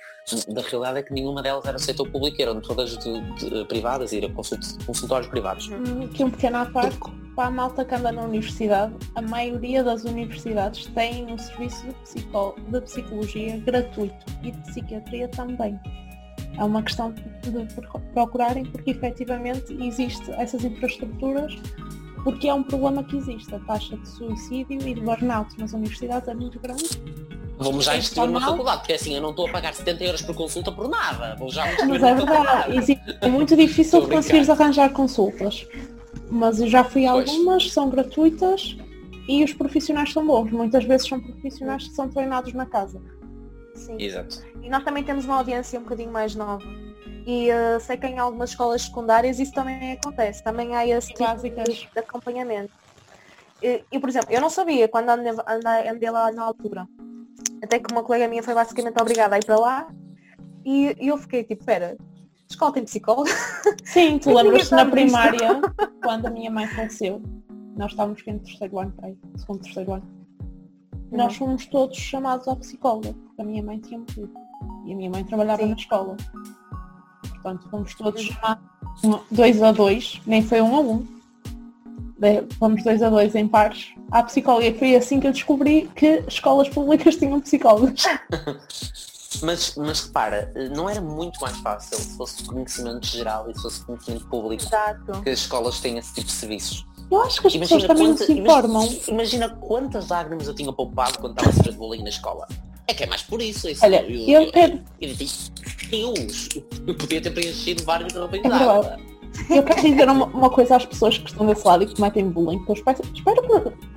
da realidade é que nenhuma delas era do setor público, eram todas de, de- privadas eram consult- consultórios privados. Hum, Aqui um pequeno à parte, para a malta que anda na universidade, a maioria das universidades têm um serviço de, psico- de psicologia gratuito e de psiquiatria também. É uma questão de pro- procurarem porque efetivamente existe essas infraestruturas porque é um problema que existe. A taxa de suicídio e de burnout nas universidades é muito grande. Vamos já É instituir uma faculdade, porque assim eu não estou a pagar 70 euros por consulta por nada. Vou já Mas é verdade, é muito difícil conseguires arranjar consultas. Mas eu já fui a Pois. algumas, são gratuitas e os profissionais são bons. Muitas vezes são profissionais que são treinados na casa. Sim. Exato. E nós também temos uma audiência um bocadinho mais nova. E eh, sei que em algumas escolas secundárias isso também acontece. Também há esse tipo Básicas. de, de acompanhamento. E, e, por exemplo, eu não sabia quando andei, andei, lá na altura. Até que uma colega minha foi basicamente obrigada a ir para lá. E, e eu fiquei tipo, pera, escola tem psicólogo? Sim, (laughs) tu lembras-te na primária, quando a minha mãe faleceu, nós estávamos aqui no terceiro ano, peraí, segundo, terceiro ano. Nós fomos todos chamados ao psicólogo, porque a minha mãe tinha morrido. E a minha mãe trabalhava Sim. na escola. Portanto, fomos todos chamados um- dois a dois, nem foi um a um. Fomos dois a dois em pares à psicóloga. E foi assim que eu descobri que escolas públicas tinham psicólogos. (laughs) Mas, mas repara, não era muito mais fácil se fosse conhecimento geral e se fosse conhecimento público Exato. que as escolas têm esse tipo de serviços. Eu acho que as pessoas também não se informam. imagina, imagina quantas lágrimas eu tinha poupado quando estava a sofrer de bullying na escola. É que é mais por isso. isso Olha, eu quero, eu disse, Deus, eu podia ter preenchido vários garrafões É de água. Eu quero dizer uma, uma coisa às pessoas que estão desse lado e que cometem bullying, que eu espero, espero que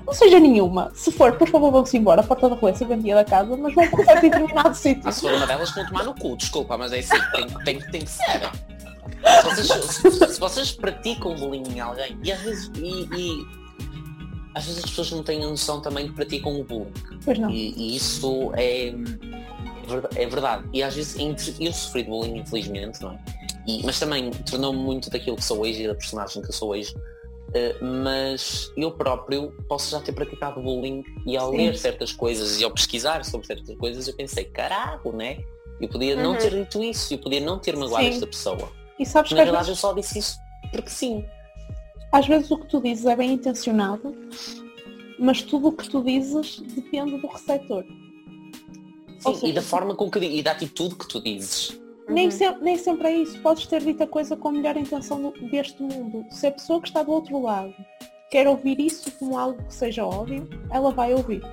não seja nenhuma. Se for, por favor, vão-se embora, a porta da rua é serventia da casa, mas vão para um determinado sítio. Ah, se for uma delas, vão tomar no cu, desculpa, mas é assim, tem, tem, tem que ser. Se vocês, se- se vocês praticam bullying em alguém, e às vezes, e, e- às vezes as pessoas não têm a noção também que praticam o bullying. Pois não. E, e isso é, é verdade. E às vezes entre- eu sofri de bullying, infelizmente, não é? E- mas também tornou-me muito daquilo que sou hoje e da personagem que eu sou hoje. Eh, mas eu próprio posso já ter praticado bullying e ao Sim. ler certas coisas e ao pesquisar sobre certas coisas eu pensei, caraca, né? Eu podia não Uhum. ter dito isso, eu podia não ter magoado Sim. esta pessoa. E sabes que Na às verdade eu vezes, só disse isso porque sim. às vezes o que tu dizes é bem intencionado, mas tudo o que tu dizes depende do receptor. Sim, seja, e da forma com que e da atitude que tu dizes. Nem, Uhum. sempre, nem sempre é isso. Podes ter dito a coisa com a melhor intenção deste mundo. Se a pessoa que está do outro lado quer ouvir isso como algo que seja óbvio, ela vai ouvir.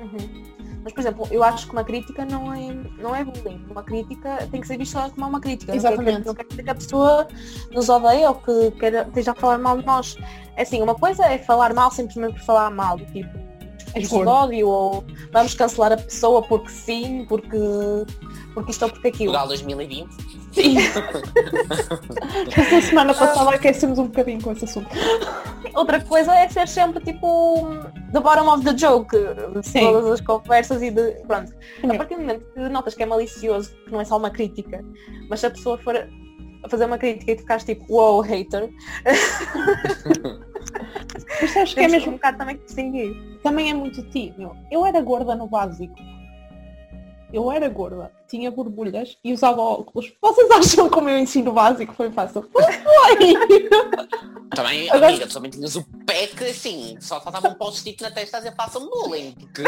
Uhum. Mas, por exemplo, eu acho que uma crítica não é, não é bullying. Uma crítica tem que ser vista como uma crítica. Quer- Exatamente. Não quer dizer que a pessoa nos odeia ou que queira, esteja a falar mal de nós. É assim, uma coisa é falar mal simplesmente por falar mal, tipo gordo. ódio ou vamos cancelar a pessoa porque sim, porque, porque isto ou porque aquilo. Portugal 2020. Sim. (laughs) Esta semana passada aquecemos um bocadinho com esse assunto. Outra coisa é ser sempre tipo the bottom of the joke de Sim. todas as conversas e de. Pronto. A Sim. partir do momento que notas que é malicioso, que não é só uma crítica, mas se a pessoa for a fazer uma crítica e tu ficares tipo, wow, hater, (laughs) Mas sabes que é mesmo, um bocado também que distinguir. também é muito meu. Eu era gorda no básico. Eu era gorda, tinha borbulhas e usava óculos. Vocês acham que o meu ensino básico foi fácil? Foi! Também, Agora- amiga, tu também tinhas o pé que assim, só faltava um post-it na testa a dizer façam bullying. Porque...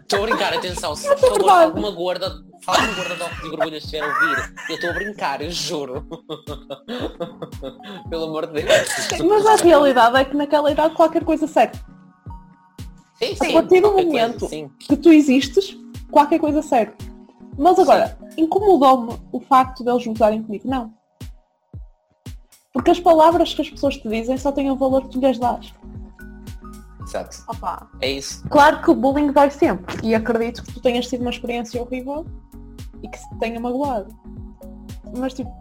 Estou a brincar, atenção, se favor verdade. alguma gorda, fala uma gorda de óculos e borbulhas estiver a ouvir, eu estou a brincar, eu juro. Pelo amor de Deus. Mas a realidade é que naquela idade qualquer coisa serve. Sim, A partir do momento coisa, que tu existes, qualquer coisa serve. Mas agora, incomodou-me o facto deles me usarem comigo? Não. Porque as palavras que as pessoas te dizem só têm o valor que tu lhes dás. Exato. Opa, É isso. Claro que o bullying vai sempre. E acredito que tu tenhas tido uma experiência horrível e que se te tenha magoado. Mas tipo,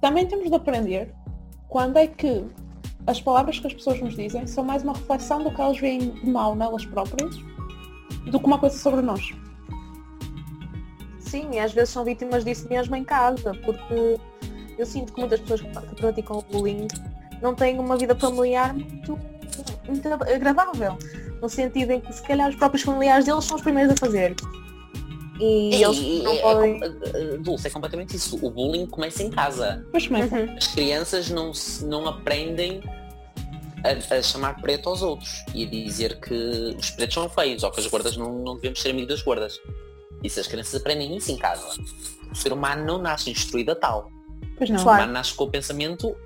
também temos de aprender quando é que as palavras que as pessoas nos dizem são mais uma reflexão do que elas veem de mal nelas próprias do que uma coisa sobre nós. sim, e às vezes são vítimas disso mesmo em casa, porque eu sinto que muitas pessoas que praticam o bullying não têm uma vida familiar muito, muito agradável. No sentido em que se calhar os próprios familiares deles são os primeiros a fazer. E, E, eles e- não é, podem. é, Dulce, é completamente isso. O bullying começa em casa. Mas começa. Uhum. As crianças não, não aprendem a, a chamar preto aos outros e a dizer que os pretos são feios ou que as gordas não, não devemos ser amigos das gordas. Isso as crianças aprendem isso em casa. O ser humano não nasce instruído a tal. Pois não. O Claro. humano nasce com o pensamento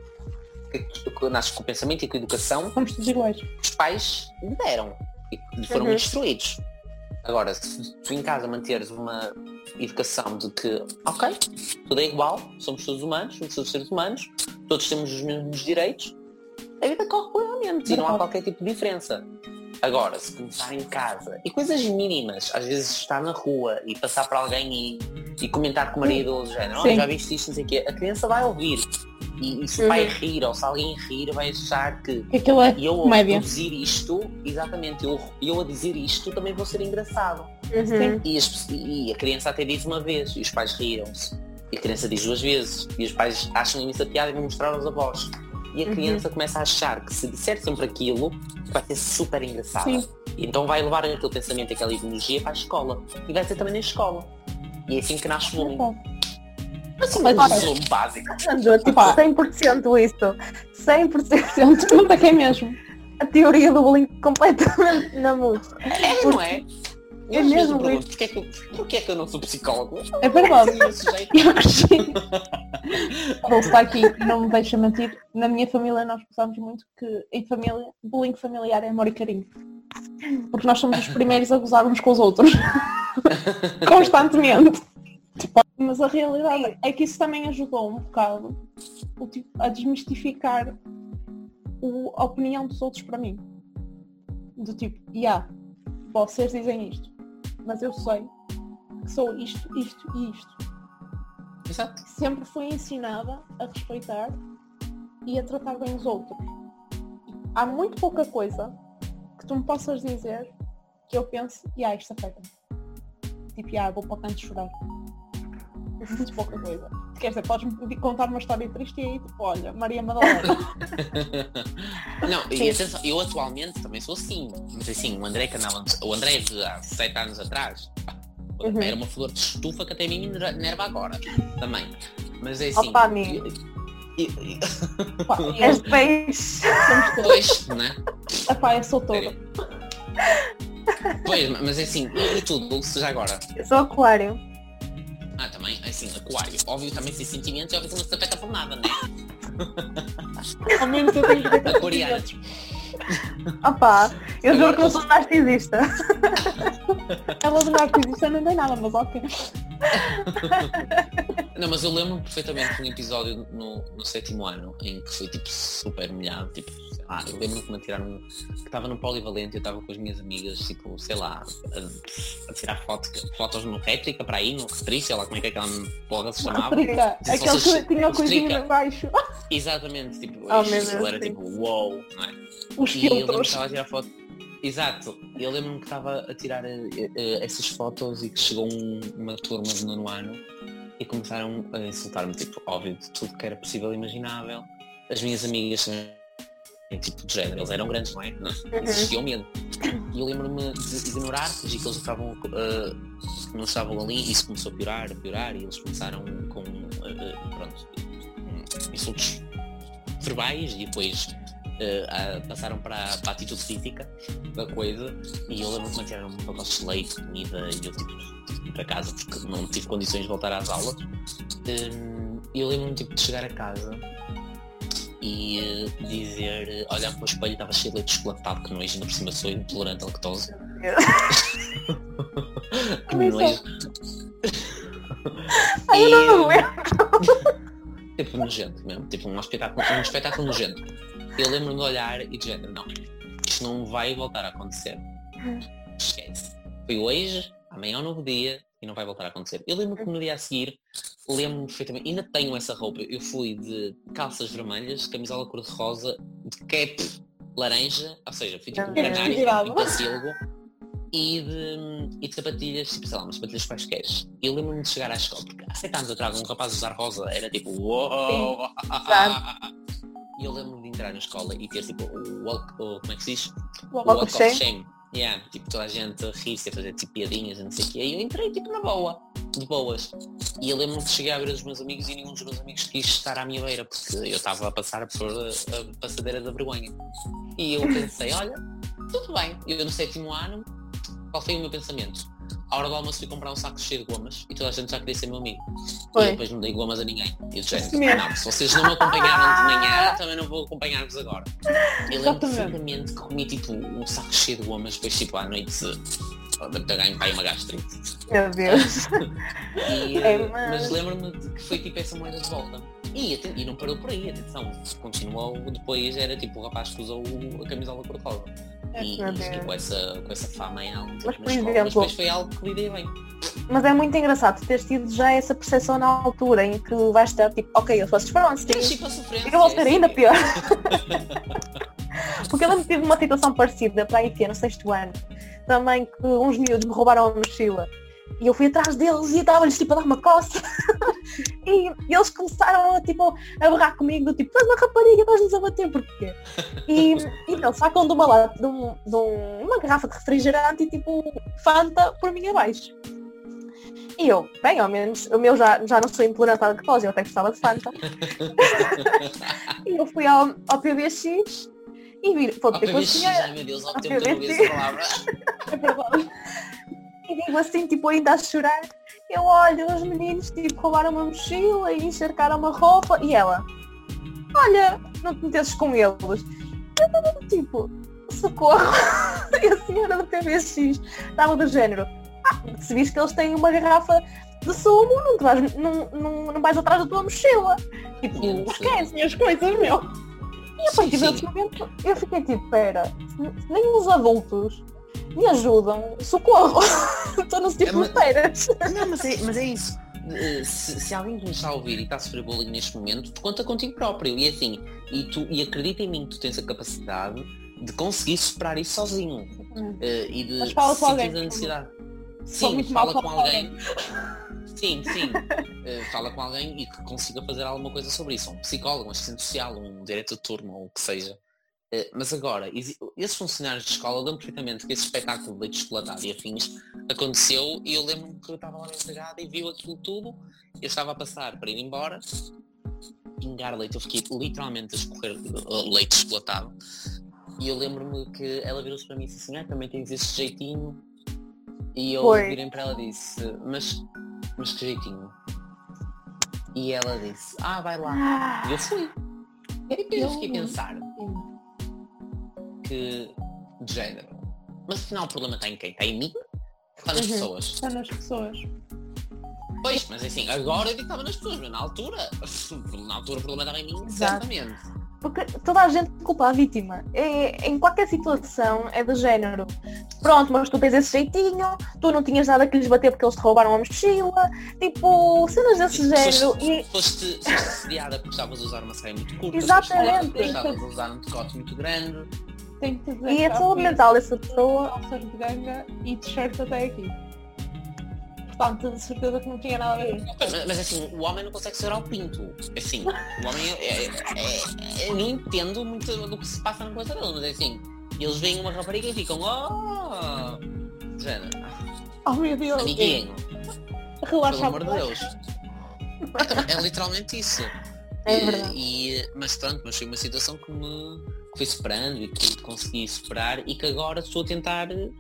nasce com o pensamento e com a educação Somos todos iguais. que os pais lhe deram e foram Uhum. instruídos. Agora, se tu em casa manteres uma educação de que, ok, tudo é igual, somos todos humanos, somos todos seres humanos, todos temos os mesmos direitos, a vida corre plenamente e não há Verdade. qualquer tipo de diferença. Agora, se começar em casa, e coisas mínimas, às vezes estar na rua e passar para alguém e, e comentar com o marido do género, "Oh, já viste isto, não sei o quê, a criança vai ouvir. E, e se o pai Uhum. rir ou se alguém rir, vai achar que aquilo é eu comédia. a dizer isto, exatamente, eu, eu a dizer isto também vou ser engraçado. Uhum. E, as- e a criança até diz uma vez, e os pais riram-se. E a criança diz duas vezes, e os pais acham imensa piada e vão mostrar aos avós. E a Uhum. criança começa a achar que se disser sempre aquilo, vai ser super engraçada. Sim. E então vai levar aquele pensamento, aquela ideologia para a escola. E vai ser também na escola. E é assim que nasce o bullying. Assim, Mas mas bullying básico. Andou, tipo, Pá. 100% isso. 100% Pergunta quem é mesmo. a teoria do bullying completamente na música. É, não é? É Eu vezes mesmo, me pergunto, porquê é, que eu, porquê é que eu não sou psicólogo? É verdade. Eu cresci. (laughs) Vou estar aqui, não me deixa mentir. Na minha família nós pensamos muito que em família, bullying familiar é amor e carinho. Porque nós somos os primeiros a gozar uns com os outros. (laughs) Constantemente. Tipo, Mas a realidade é que isso também ajudou um bocado tipo, a desmistificar o- a opinião dos outros para mim. Do tipo, yeah, vocês dizem isto, mas eu sei que sou isto, isto e isto Exato. sempre fui ensinada a respeitar e a tratar bem os outros. Há muito pouca coisa que tu me possas dizer que eu pense, e ah, isto afeta-me. Tipo, ah, vou para o canto chorar. Muito pouca coisa. Quer dizer, podes-me contar uma história triste e aí, tipo, olha, Maria Madalena. (laughs) Não, e atenção, eu atualmente também sou assim. Mas assim, o André Canal, o André de há 7 anos atrás, Uhum. era uma flor de estufa que até a mim me enerva agora. Também. Mas é assim. Opa, amigo. Pá, (laughs) És peixe. somos né? Epá, eu sou toda. Pois, mas é assim, e, tu, Dulce, já agora? Eu sou aquário. Ah, também, assim, aquário. Óbvio, também sem sentimentos, óbvio que não se afeta por nada, né? (laughs) Ao menos eu tenho direito a Aquariana. sentimentos. Opa, eu juro que não eu- sou narcisista. (laughs) Ela de narcisista não tem nada, mas ok. Não, mas eu lembro perfeitamente de um episódio no, no sétimo ano em que foi tipo super humilhado, tipo, lá, eu lembro que me atiraram, que estava no polivalente, eu estava com as minhas amigas, tipo, sei lá, a, a tirar foto, fotos no rétrica para aí, no retriz, sei lá como é que aquela porra se chamava. (laughs) Retrica, Se aquele vocês- que tinha o os coisinho trica. em baixo. (laughs) Exatamente, tipo, Oh, Deus, era tipo, wow, não é? Os E eu lembro que filtros. estava a tirar foto. Exato. Eu lembro-me que estava a tirar eh, eh, essas fotos e que chegou um- uma turma de nono ano e começaram a insultar-me, tipo, óbvio, de tudo que era possível e imaginável. As minhas amigas também tipo de género, eles eram grandes, não é? Uhum. existia o medo. E eu lembro-me de ignorar, fingi que eles estavam, uh, não estavam ali e isso começou a piorar, a piorar e eles começaram com, uh, pronto, insultos verbais e depois uh, passaram para, a- para a atitude física da coisa e eu lembro-me que mantiveram-me um pacote de leite, comida e eu tipo ir para casa porque não tive condições de voltar às aulas. Um, E eu lembro-me tipo, de chegar a casa e eh, dizer, eh, olhar para o espelho estava cheio de leite chocolatado, que nojo, ainda por cima sou intolerante à lactose. (laughs) que Também nojo. Ai, eu E, não eh, lembro. Tipo nojento mesmo, tipo um espetáculo, um espetáculo nojento. Eu lembro-me de olhar e de género, não, isto não vai voltar a acontecer. Esquece. Foi hoje, amanhã é um novo dia e não vai voltar a acontecer. Eu lembro que no dia a seguir, lembro-me perfeitamente, ainda tenho essa roupa, eu fui de calças vermelhas, camisola cor-de-rosa, de cap laranja, ou seja, fui tipo um canário, virado. em pacílego, e de, e de sapatilhas, tipo, sei lá, umas sapatilhas quaisquer. E eu lembro-me de chegar à escola, porque há sete anos atrás um rapaz usar rosa era tipo, uou! E eu lembro-me de entrar na escola e ter tipo o walk, o, como é que se diz? O Walk walk of shame. shame. Yeah, tipo toda a gente a rir-se a fazer tipo piadinhas e não sei o quê. E eu entrei tipo na boa, de boas. E eu lembro-me de chegar à beira dos meus amigos e nenhum dos meus amigos quis estar à minha beira, porque eu estava a passar por a, a passadeira da vergonha. E eu pensei, olha, tudo bem, eu no sétimo ano, qual foi o meu pensamento? À hora do almoço fui comprar um saco cheio de gomas e toda a gente já queria ser meu amigo. E Foi. eu depois não dei gomas a ninguém. E eu disse, mesmo. não, se vocês não me acompanharam de manhã, também não vou acompanhar-vos agora. Eu lembro perfeitamente que comi tipo um saco cheio de gomas, depois tipo à noite deve ter ganho pai uma gastrite. Meu Deus. (laughs) E, É, eh, mas- mas lembro-me que foi tipo essa moeda de volta. E, e não parou por aí, atenção, continuou, depois era tipo o rapaz que usou a camisola cor-de-rosa. E, Meu e Deus. com essa, com essa fama em alto Mas, por escola, mas exemplo- depois foi algo que lidei bem. Mas é muito engraçado teres tido já essa percepção na altura em que vais estar tipo, ok, eu sou a sofrência. eu vou ser é ainda pior. (laughs) Porque eu lembro tive uma situação parecida para aí que é no sexto ano. Também que uns miúdos me roubaram a mochila. E eu fui atrás deles e estava-lhes tipo a dar uma coça. e, (laughs) e eles começaram a tipo a berrar comigo do tipo, és uma rapariga, estás-nos a bater porquê? E, e eles sacam de uma lata, de, um- de um- uma garrafa de refrigerante e tipo Fanta por mim abaixo. E eu, bem, ao menos, o meu já, já não sou intolerante à lactose, eu até gostava de Fanta. (laughs) e eu fui ao, ao PBX e vi, a PBX, ai meu Deus, Ao tempo que eu não ouvi PBX. essa palavra. (laughs) É verdade. Assim, tipo, ainda a chorar. Eu olho, os meninos, tipo, roubaram uma mochila e encharcaram uma roupa. E ela, olha, não te metesses com eles. Eu estava tipo, socorro. (laughs) E a senhora do PBX estava do género. Ah, se viste que eles têm uma garrafa de sumo, não, te vais, não, não, não vais atrás da tua mochila. Tipo, esquece. Minhas coisas, meu. E a partir desse momento eu fiquei tipo, pera, nem os adultos me ajudam, socorro, (laughs) estou no É, tipo mas- de feiras. Não, mas é, mas é (laughs) isso. Eh, Se, se alguém está a ouvir e está a sofrer bullying neste momento, tu conta contigo próprio. E assim, e, tu, e acredita em mim que tu tens a capacidade de conseguir superar isso sozinho. Hum. Eh, e de Mas fala com alguém, a necessidade. Sou Sim, fala com com alguém. Sim, sim. Eh, fala com alguém e que consiga fazer alguma coisa sobre isso. Um psicólogo, um assistente social, um diretor de turma, ou o que seja. Eh, Mas agora, esses funcionários de escola lembro perfeitamente que esse espetáculo de leite chocolatado e afins aconteceu e eu lembro-me que eu estava lá empregada e viu aquilo tudo. Eu estava a passar para ir embora, pingar leite, eu fiquei literalmente a escorrer eh, leite chocolatado. E eu lembro-me que ela virou-se para mim e disse assim, ah, também tens esse jeitinho. E eu Foi. virei para ela e disse, mas, mas que jeitinho? E ela disse, ah, vai lá. E eu fui. E eu fiquei a pensar que, de género, mas afinal o problema está em quem? Está em mim? Está nas Uhum. pessoas? Está nas pessoas. Pois, mas assim, agora eu digo que estava nas pessoas, mas na altura, (laughs) na altura o problema estava em mim, Exato. certamente. Porque toda a gente culpa a vítima. É, em qualquer situação é do género. Pronto, mas tu tens esse jeitinho, tu não tinhas nada que lhes bater porque eles te roubaram a mochila. Tipo, cenas desse Tipo, género. foste- E Foste, foste assediada porque estavas a usar uma saia muito curta, Exatamente. porque estavas a usar um decote muito grande. Tem que dizer E que a saúde mental dessa pessoa. calças de ganga e t-shirt até aqui. Pá, tenho certeza que não tinha nada a ver. Mas, mas, assim, o homem não consegue segurar o pinto. Assim, o homem é, é, é, Eu não entendo muito do que se passa na coisa dele, mas é assim, eles veem uma rapariga e ficam, oh! Jana, Oh meu Deus! amiguinho, Relaxa pelo a amor de. Deus. É literalmente isso. É E- verdade. E, mas pronto, mas foi uma situação que me fui superando e que consegui superar e que agora estou a tentar, eh,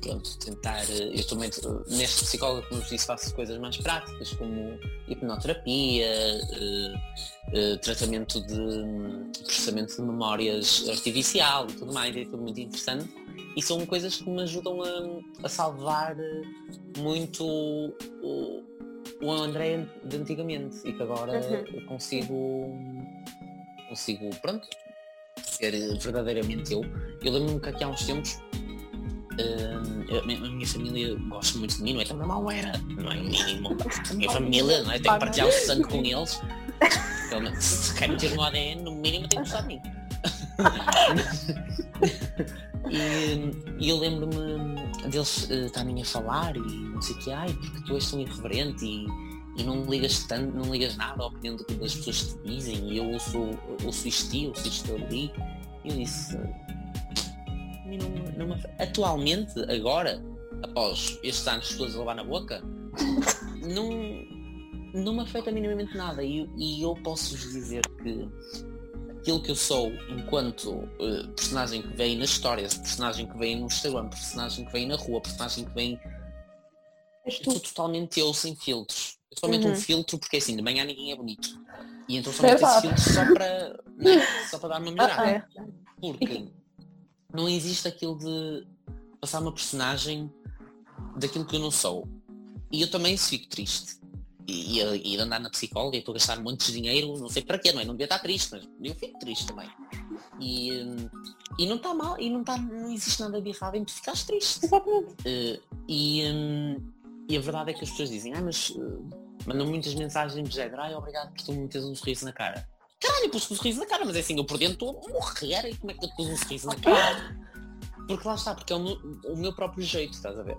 pronto, tentar, eh, eu eh, neste psicólogo, como vos disse, faço coisas mais práticas como hipnoterapia, eh, tratamento de processamento de memórias artificial e tudo mais, é tudo muito interessante. E são coisas que me ajudam a, a salvar muito o, o André de antigamente e que agora Uhum. consigo consigo, pronto, ser verdadeiramente eu. Eu lembro-me que aqui há uns tempos hum, a mi- a minha família gosta muito de mim, não é que não era, não é o mínimo. A minha família, não é? Tenho que partilhar o sangue com eles. Se querem ter no ADN, no mínimo tem que gostar de mim. (laughs) e, eu lembro-me deles eh, estarem a falar e não sei o que, ai, porque tu és tão irreverente e, e não ligas tanto, não ligas nada à opinião do que as pessoas te dizem e eu ouço, ouço isto ouço isto ali. E eu disse, "A mim não, não atualmente, agora, após estes anos todos a levar na boca, não, não me afeta minimamente nada e, e eu posso vos dizer que aquilo que eu sou enquanto eh, personagem que vem nas histórias, personagem que vem no Instagram, personagem que vem na rua, personagem que vem eu sou totalmente eu sem filtros. Eu somente Uhum. um filtro porque assim, de manhã ninguém é bonito. E então só meto esse filtro só para, não é? só para dar uma melhorada. Ah, é. Porque não existe aquilo de passar uma personagem daquilo que eu não sou. E eu também fico triste. E, e, e de andar na psicóloga e estou a gastar monte de dinheiro, não sei para quê, não é? Não devia estar triste, mas eu fico triste também. E, e não está mal, e não, tá, não existe nada de errado em tu ficares triste. Exatamente. Eh, e, hum, e a verdade é que as pessoas dizem, ah, mas eh, mandam muitas mensagens de género, ai, obrigado por tu me meteres um sorriso na cara. Caralho, pus um sorriso na cara, mas é assim, eu por dentro estou a morrer e como é que eu te pus um sorriso na cara? (laughs) Porque lá está, porque é o meu, o meu próprio jeito, estás a ver?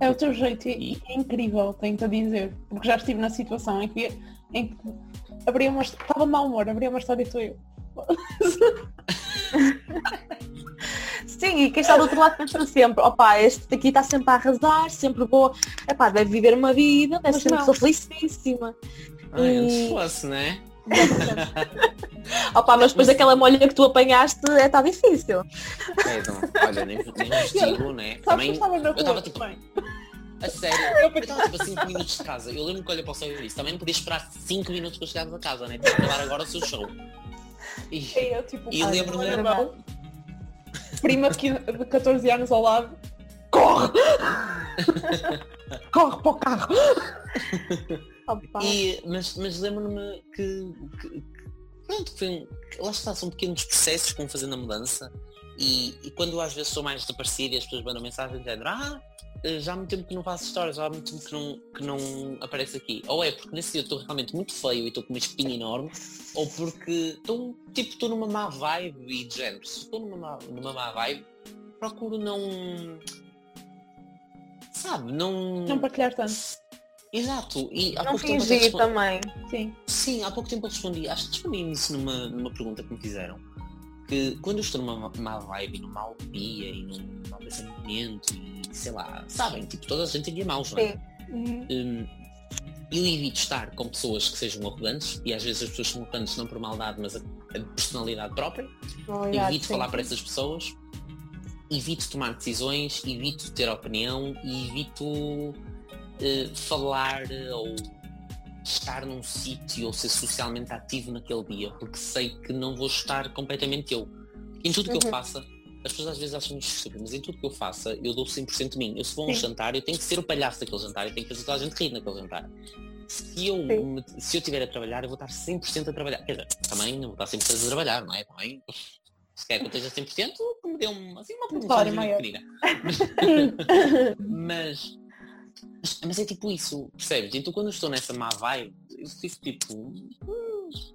É o teu jeito e, e é incrível, tenho-te a dizer. Porque já estive na situação em que, em que abria uma, estava de mau humor, abria uma história e estou eu. (laughs) Sim, e quem está do outro lado pensa sempre, opá, este daqui está sempre a arrasar, sempre boa, epá, deve viver uma vida, deve Mas ser uma pessoa felicíssima. Ai, antes E- fosse, né? (laughs) Opá, mas depois daquela molha que tu apanhaste é tá difícil. É, então, olha, nem, nem (laughs) digo, né? Que eu Também, estava tipo- também. a sério, eu estava tipo a 5 minutos de casa. Eu lembro que olha para o céu e disse, também não podia esperar 5 minutos para chegar a casa, né? Tinha que acabar agora o seu show. E, E eu tipo, E lembro-me- não. prima de 15 de 14 anos ao lado, corre! (laughs) corre para o carro! Opá. E, mas mas lembro-me que, que, que- pronto, foi um- lá está, são pequenos processos vão fazendo a mudança e, e quando às vezes sou mais desaparecido e as pessoas mandam mensagem dizendo ah, já há muito tempo que não faço histórias, já há muito tempo que não, que não aparece aqui. Ou é porque nesse dia eu estou realmente muito feio e estou com uma espinha enorme, ou porque estou tipo, estou numa má vibe e de género, se estou numa má, numa má vibe, procuro não sabe, não. Não partilhar tanto. Exato. E há Não pouco tempo respondi- também. Sim. Sim, há pouco tempo eu respondi, acho que respondi isso numa, numa pergunta que me fizeram. Que quando eu estou numa má vibe, numa utopia e num mau pensamento e sei lá, sabem, tipo, toda a gente tem dia maus, não é? Sim. Uhum. Hum, eu evito estar com pessoas que sejam arrogantes e às vezes as pessoas são arrogantes não por maldade, mas a, a personalidade própria. Olhar, evito sim. falar para essas pessoas, evito tomar decisões, evito ter opinião e evito falar eh, ou estar num sítio ou ser socialmente ativo naquele dia, porque sei que não vou estar completamente eu. Em tudo que eu Uhum. faça, as pessoas às vezes acham isto estúpido, mas em tudo que eu faça, eu dou 100% de mim. Eu se vou a um Sim. jantar, eu tenho que ser o palhaço daquele jantar, eu tenho que fazer toda a gente rir naquele jantar. Se eu, me- se eu estiver a trabalhar, eu vou estar 100% a trabalhar. Quer dizer, também não vou estar 100% a trabalhar, não é? Também, se quer que eu esteja 100%, me dê um, assim, uma promoção pequenina. (laughs) Mas, mas, mas é tipo isso, percebes? Então quando eu estou nessa má vibe, eu fico tipo, hum,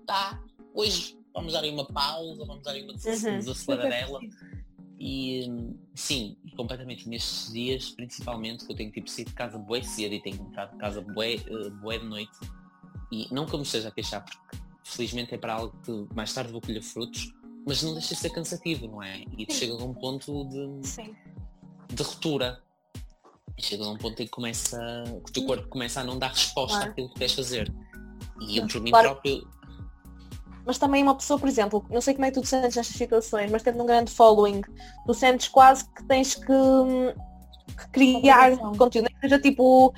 tá, hoje vamos dar aí uma pausa, vamos dar aí uma Uhum. desaceleradela. E sim, completamente nestes dias, principalmente que eu tenho tipo saído de casa bué cedo e tenho entrado de casa bué, uh, bué de noite. E não que eu me esteja a queixar, porque felizmente é para algo que mais tarde vou colher frutos, mas não deixa de ser cansativo, não é? E tu chegas a um ponto de, Sim. de ruptura. E chega a um ponto em que começa, que o teu corpo começa a não dar resposta Claro. àquilo que queres fazer. E eu por mim Claro. próprio, Mas também uma pessoa, por exemplo, não sei como é que tu te sentes nestas situações, mas tendo um grande following, tu sentes quase que tens que, hum, que criar conteúdo, nem que seja tipo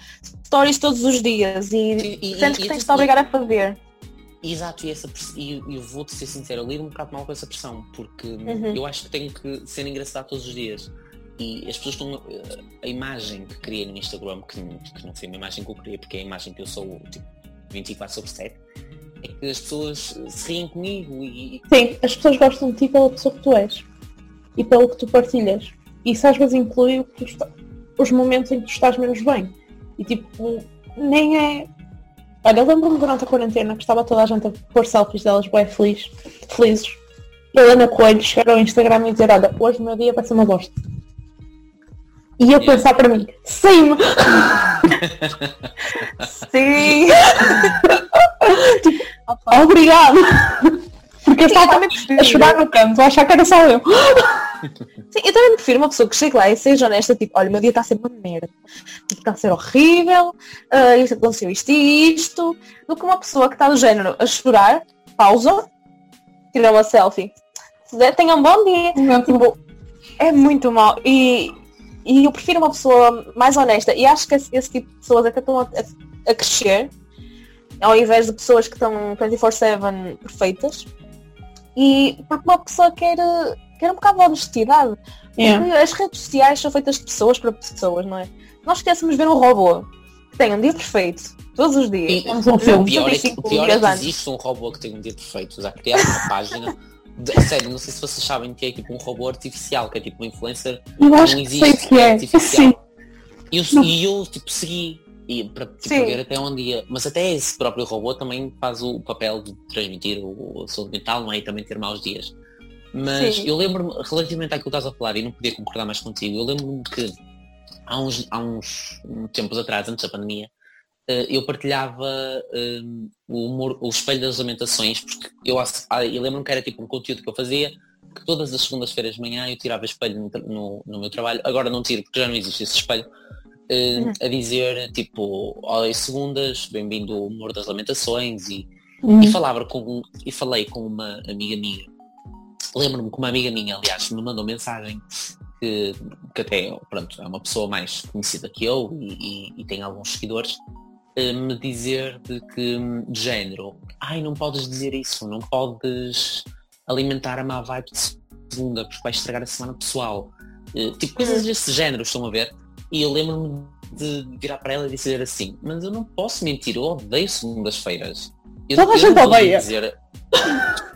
stories todos os dias e, E- e- sentes e- que tens de te obrigar a fazer. Exato, e, essa, e eu vou-te ser sincero, eu lido um bocado mal com essa pressão, porque hum, Uhum. eu acho que tenho que ser engraçado todos os dias. E as pessoas estão. eh, A imagem que criei no Instagram, que, que não foi uma imagem que eu criei, porque é a imagem que eu sou tipo 24 sobre 7, é que as pessoas se riem comigo e. Sim, as pessoas gostam de ti pela pessoa que tu és e pelo que tu partilhas. Isso às vezes inclui está- os momentos em que tu estás menos bem. E tipo, nem é. Olha, eu lembro-me durante a quarentena que estava toda a gente a pôr selfies delas bem feliz, felizes. Helena Coelho chegar ao Instagram e dizer, olha, hoje o meu dia vai ser uma bosta. E eu pensar para mim, sim! (laughs) Sim! Obrigado! Porque eu estava a chorar no canto, a achar que era só eu. Sim, eu também prefiro uma pessoa que chegue lá e seja honesta, tipo, olha, o meu dia está a ser uma merda, tipo, está a ser horrível, isto aconteceu isto e isto, do que uma pessoa que está do género a chorar, pausa, tira uma selfie. Se der, tenha um bom dia. Tipo, é muito mau. E, e eu prefiro uma pessoa mais honesta. E acho que esse, esse tipo de pessoas é que estão a, a- a crescer, ao invés de pessoas que estão 24-7 perfeitas. E porque uma pessoa quer, quer um bocado de honestidade. Yeah. Porque as redes sociais são feitas de pessoas para pessoas, não é? Nós queríamos ver um robô que tem um dia perfeito, todos os dias. E- um O pior, é que, 35 o pior é que existe um robô que tem um dia perfeito. Já criaram uma página. Sério, não sei se vocês sabem que é tipo um robô artificial, que é tipo uma influencer Eu acho não que sei o existe, que é. (laughs) artificial. Sim. E eu, e eu tipo segui e para tipo, ver até onde ia. Mas até esse próprio robô também faz o papel de transmitir o, a saúde mental, não é? E também ter maus dias. Mas Sim. eu lembro-me, relativamente àquilo que estás a falar, e não podia concordar mais contigo, eu lembro-me que há uns, há uns tempos atrás, antes da pandemia, eu partilhava eh, o, humor, o espelho das lamentações, porque eu, ah, eu lembro-me que era tipo um conteúdo que eu fazia, que todas as segundas-feiras de manhã eu tirava espelho no, no, no meu trabalho, agora não tiro porque já não existe esse espelho, eh, Uhum. a dizer tipo, olha segundas, bem-vindo ao humor das lamentações e, Hum. e falava com e falei com uma amiga minha. Lembro-me que uma amiga minha, aliás, me mandou mensagem que, que até pronto, é uma pessoa mais conhecida que eu e, e- e tem alguns seguidores, eh, me dizer de que de género, ai não podes dizer isso, não podes alimentar a má vibe de segunda, porque vai estragar a semana pessoal. Eh, Tipo coisas desse género, estão a ver? E eu lembro-me de virar para ela e dizer assim, mas eu não posso mentir, eu odeio segundas-feiras. Eu, Toda a gente odeia. Dizer... (laughs)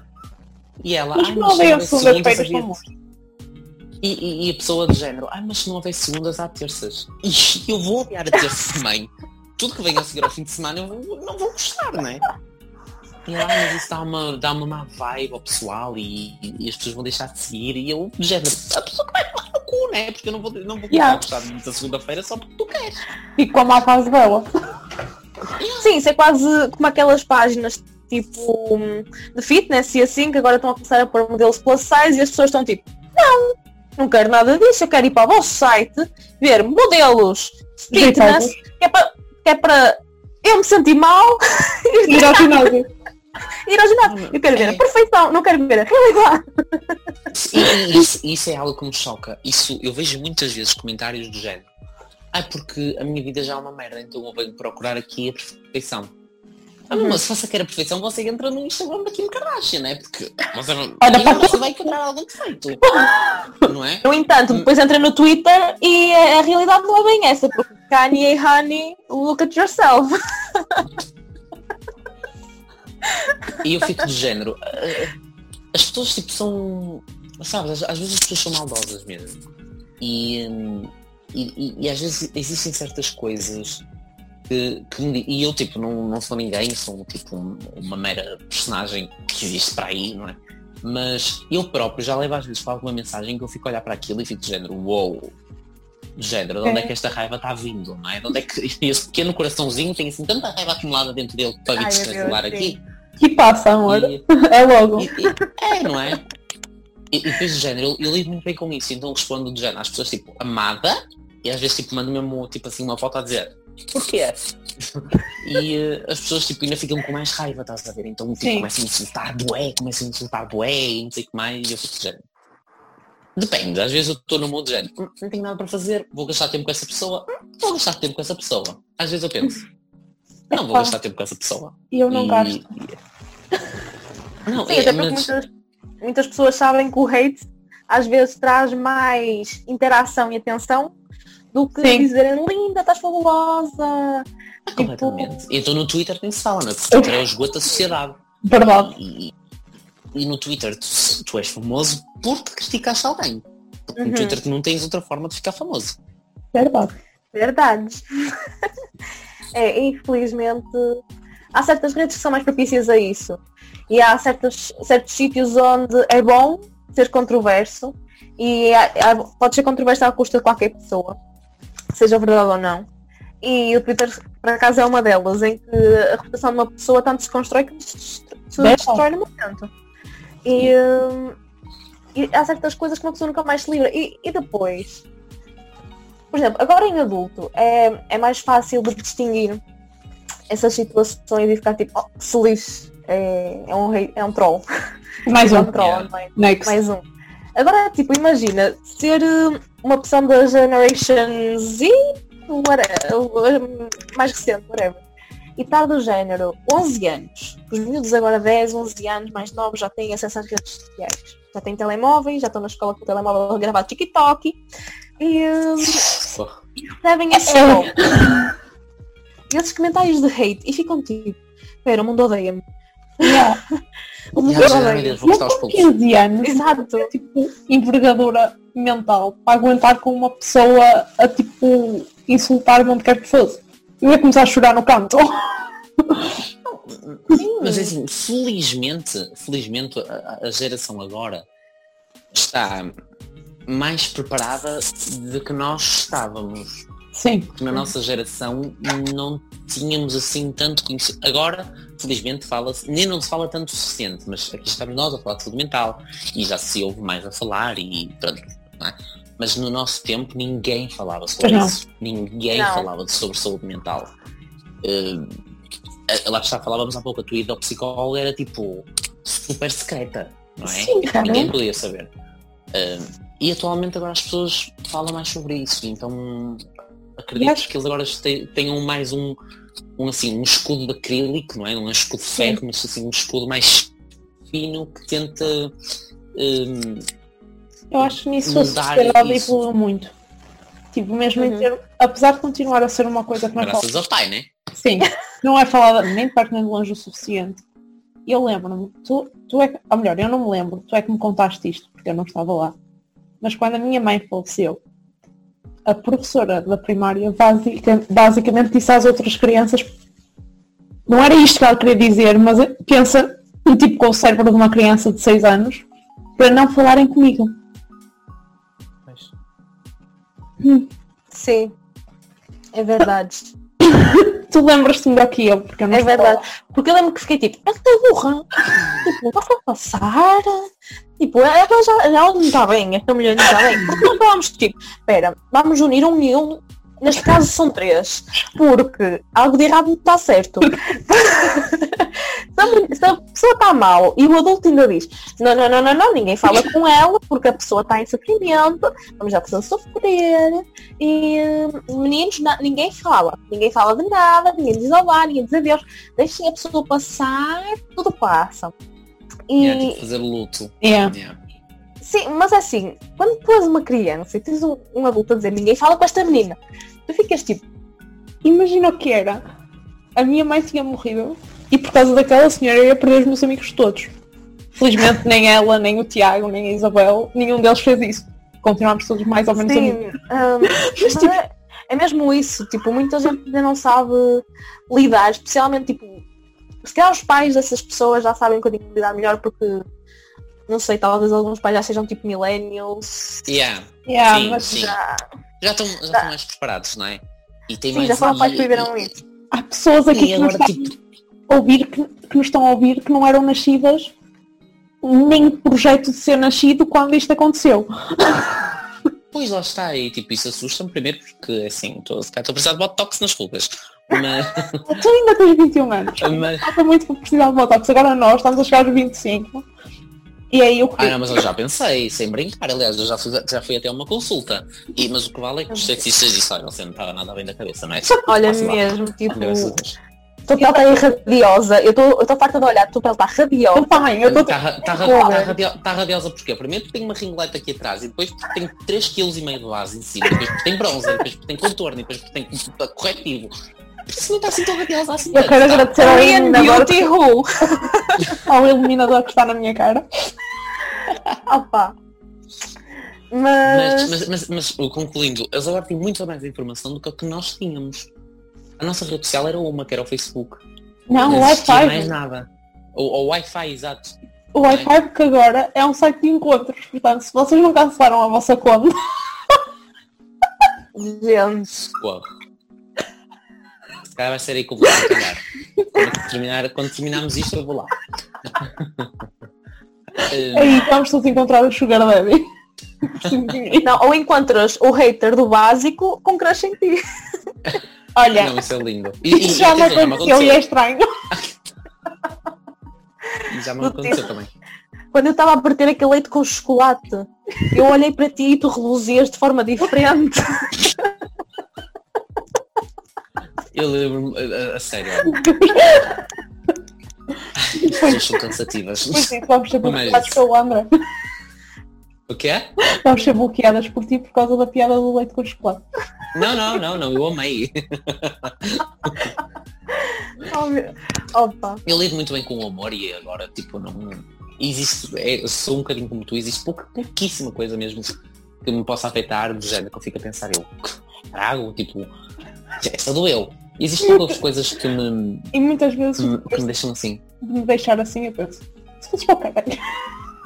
E ela, Mas ai, não odeio segundas-feiras, de-" e, e- e a pessoa do género, ai, mas se não houver segundas, há terças. E eu vou odiar a terça também. Tudo que venha a seguir ao fim de semana eu vou- não vou gostar, não é? E "Ah, mas isso dá uma, dá uma má vibe ao pessoal e, e as pessoas vão deixar de seguir. E eu, do género, a pessoa que vai tomar no cu, né? Porque eu não vou, não vou Yeah. gostar muito da segunda-feira só porque tu queres. Fico com a má fase dela. Sim, isso é quase como aquelas páginas tipo hum, de fitness e assim, que agora estão a começar a pôr modelos plus size e as pessoas estão tipo, não, não quero nada disso, eu quero ir para o vosso site, ver modelos fitness, que é para, é para eu me sentir mal Ir ao ginásio. (laughs) ir ao ginásio. Eu quero ver a É. perfeição, não quero ver a realidade. Isso, isso é algo que me choca. Isso, eu vejo muitas vezes comentários do género. Ai, porque a minha vida já é uma merda, então eu venho procurar aqui a perfeição. Ah, Uhum. mas se você quer a perfeição, você entra no Instagram da Kim Kardashian, né? Porque você, não- Olha, e para você vai encontrar algum defeito. Não é? No entanto, depois entra no Twitter e a, a realidade não é bem essa, porque Kanye, honey, look at yourself. E eu fico do género. eh, As pessoas tipo são. Sabes, às, às vezes as pessoas são maldosas mesmo. E, hum, e, e- e às vezes existem certas coisas que, que E eu tipo não, não sou ninguém, sou tipo um- uma mera personagem que existe para aí, não é? Mas eu próprio já levo às vezes com alguma mensagem que eu fico a olhar para aquilo e fico de género, uou, wow, de género, de onde é. é que esta raiva está vindo, não é? De onde é que (laughs) esse pequeno coraçãozinho tem assim tanta raiva acumulada dentro dele para vir descarregar aqui? Que passa, amor. E, (laughs) é logo. E, e, é, não é? E, e depois de género, eu, eu lido muito bem com isso, então respondo de género às pessoas tipo, amada, e às vezes tipo mando mesmo tipo assim uma foto a dizer porquê? e uh, as pessoas tipo ainda ficam com mais raiva, estás a ver? Então tipo, começam a insultar bué, começam a insultar bué e não sei o que mais, e eu fico. Depende, às vezes eu estou no modo de género, hum, não tenho nada para fazer, vou gastar tempo com essa pessoa, hum, vou gastar tempo com essa pessoa. Às vezes eu penso, não vou gastar tempo com essa pessoa. E eu não e... gasto. (laughs) Não, Sim, é, até porque mas... muitas, muitas pessoas sabem que o hate às vezes traz mais interação e atenção do que Sim. dizerem linda, estás fabulosa. Tipo... Completamente. Então no Twitter nem se fala, não é? Porque o Twitter é o esgoto da sociedade. Verdade. E, e no Twitter tu, tu, és famoso porque criticaste alguém. Porque uhum. no Twitter tu não tens outra forma de ficar famoso. Verdade. Verdade. (laughs) é, infelizmente há certas redes que são mais propícias a isso. E há certos, certos sítios onde é bom ser controverso e há, há, pode ser controverso à custa de qualquer pessoa seja verdade ou não. E o Twitter, por acaso, é uma delas, em que a reputação de uma pessoa tanto se constrói que se destrói no momento. E, hum, e, há certas coisas que uma pessoa nunca mais se livra. E, e depois, por exemplo, agora em adulto, é, é mais fácil de distinguir essas situações e ficar tipo, oh, se lixe, é, é, um, rei, é um troll. Mais um. (laughs) é um troll, yeah. Next. Mais um. Agora, tipo, imagina, ser hum, uma pessoa da Generation Z, whatever, mais recente, whatever, e estar do género 11 anos. Os miúdos agora 10, 11 anos, mais novos, já têm acesso às redes sociais. Já têm telemóveis, já estão na escola com o telemóvel a gravar TikTok. E, e recebem esse é. esses comentários de hate e ficam tipo, espera, o mundo odeia-me. Yeah. mundo odeia-me. Com 15 anos, Exato. tipo, envergadura mental para aguentar com uma pessoa a tipo insultar onde quer que fosse. Eu ia começar a chorar no canto. Mas assim, felizmente, felizmente a, a geração agora está mais preparada do que nós estávamos. Sim. Porque na nossa geração não tínhamos assim tanto conhecimento. Agora, felizmente, fala-se, nem não se fala tanto o suficiente, mas aqui estamos nós a falar de saúde mental e já se ouve mais a falar e pronto, é? Mas no nosso tempo ninguém falava sobre não. isso. Ninguém não. falava sobre saúde mental. Uh, lá está, falávamos há pouco, a tua ida ao psicólogo era tipo super secreta, não é? Sim, ninguém podia saber. Uh, e atualmente agora as pessoas falam mais sobre isso, então acredito que eles agora tenham mais um, um, assim, um escudo de acrílico, não é? Não é um escudo de ferro, Sim. mas assim um escudo mais fino que tenta um, eu acho que nisso a sociedade evoluiu muito. Tipo, mesmo uhum. em ter, apesar de continuar a ser uma coisa que não é Graças ao pai, né? Sim, não é falada nem de perto nem de longe o suficiente. Eu lembro-me, tu, tu é ou melhor, eu não me lembro, tu é que me contaste isto, porque eu não estava lá. Mas quando a minha mãe faleceu, a professora da primária basicamente, disse às outras crianças, não era isto que ela queria dizer, mas pensa um tipo com o cérebro de uma criança de 6 anos, para não falarem comigo. Sim, é verdade. (laughs) tu lembras-te melhor que eu, porque eu não É verdade. Porque eu lembro que fiquei tipo, ela está burra. tipo, não a passar. Tipo, ela já ela não está bem, esta mulher não está bem. Porque nós falamos tipo, espera, vamos unir um e um Neste caso são três, porque algo de errado não está certo. (laughs) se, a, pessoa está mal e o adulto ainda diz, não, não, não, não, não, ninguém fala com ela porque a pessoa está em sofrimento, vamos já pessoa sofrer e meninos, não, ninguém fala, ninguém fala de nada, ninguém diz olá, ninguém diz adeus, deixem a pessoa passar, tudo passa. E yeah, tipo fazer luto. Yeah. yeah. Sim, mas é assim, quando tu és uma criança e tens um, um adulto a dizer ninguém fala com esta menina, tu ficas tipo, imagina o que era. A minha mãe tinha morrido e por causa daquela senhora eu ia perder os meus amigos todos. Felizmente nem ela, nem o Tiago, nem a Isabel, nenhum deles fez isso. Continuamos todos mais ou menos Sim, amigos. Um, (laughs) mas, tipo... é, é mesmo isso, tipo, muita gente ainda não sabe lidar, especialmente tipo, se calhar os pais dessas pessoas já sabem que eu lidar melhor porque não sei, talvez alguns pais já sejam tipo millennials. Yeah. Yeah, Sim, mas sim. Já, Já estão já estão mais preparados, não é? E tem sim, mais já foram pais que viveram e- isso. há pessoas aqui que nos, agora, estão tipo, a ouvir, que, que nos estão a ouvir que não eram nascidas nem projeto de ser nascido quando isto aconteceu. Pois lá está, e tipo, isso assusta-me primeiro porque assim, estou estou a precisar de botox nas rugas. Mas, Tu ainda tens 21 anos. mas- Falta muito para precisar de Botox. Agora nós estamos a chegar aos 25. E aí o que... Ah não, mas eu já pensei, sem brincar, aliás, eu já fui, já fui até uma consulta. E, mas o que vale é que os sexistas disseram, você não estava nada bem da cabeça, não é? Olha mesmo, tipo, tua pele está aí radiosa. Eu estou farta de olhar, a tua pele está radiosa. Eu também, eu estou... Está tá tá tá radiosa porquê? Primeiro porque tem uma ringoleta aqui atrás, e depois porque tem 3,5 kg de base em cima, depois porque tem bronzer, e depois porque tem contorno, e depois porque tem corretivo. Isso não está assim tão radiosa assim. Eu quero tá? agradecer ao iluminador, Who. (laughs) ao iluminador que está na minha cara. (laughs) Opa. Mas, Mas, mas, mas, mas, concluindo, eles agora têm muito mais informação do que a que nós tínhamos. A nossa rede social era uma, que era o Facebook. Não, o Não mais Wi-Fi. nada. O, o Wi-Fi, exato. O Wi-Fi que agora é um site de encontros. Portanto, se vocês não cancelaram a vossa conta, (laughs) gente, Uau. Calhar vai ser aí que eu vou calhar. Quando, terminar, quando terminarmos isto eu vou lá. (laughs) Aí vamos todos encontrar o Sugar sim. (laughs) não, ou encontras o hater do básico com crush em ti. (laughs) Olha, não, isso é lindo. E, e- isso já me aconteceu e é estranho. E já me aconteceu também. Quando eu estava a partir aquele leite com chocolate, eu olhei para ti e tu reluzias de forma diferente. Eu lembro-me, a, a- sério. (laughs) As pessoas são cansativas. Pois é, vamos ser bloqueados pelo André. O que é? Vamos ser bloqueadas por ti por causa da piada do leite com chocolate. Não, não, não, não, eu amei. (laughs) Oh, Opa. Eu lido muito bem com o amor e agora, tipo, não. Existe, é, sou um bocadinho como tu, existe pouca, pouquíssima coisa mesmo que me possa afetar do género que eu fico a pensar, eu trago, tipo, essa doeu. Existem poucas coisas que me, E muitas vezes que me, que me deixam assim. de me deixar assim eu penso, se fosse para o caralho.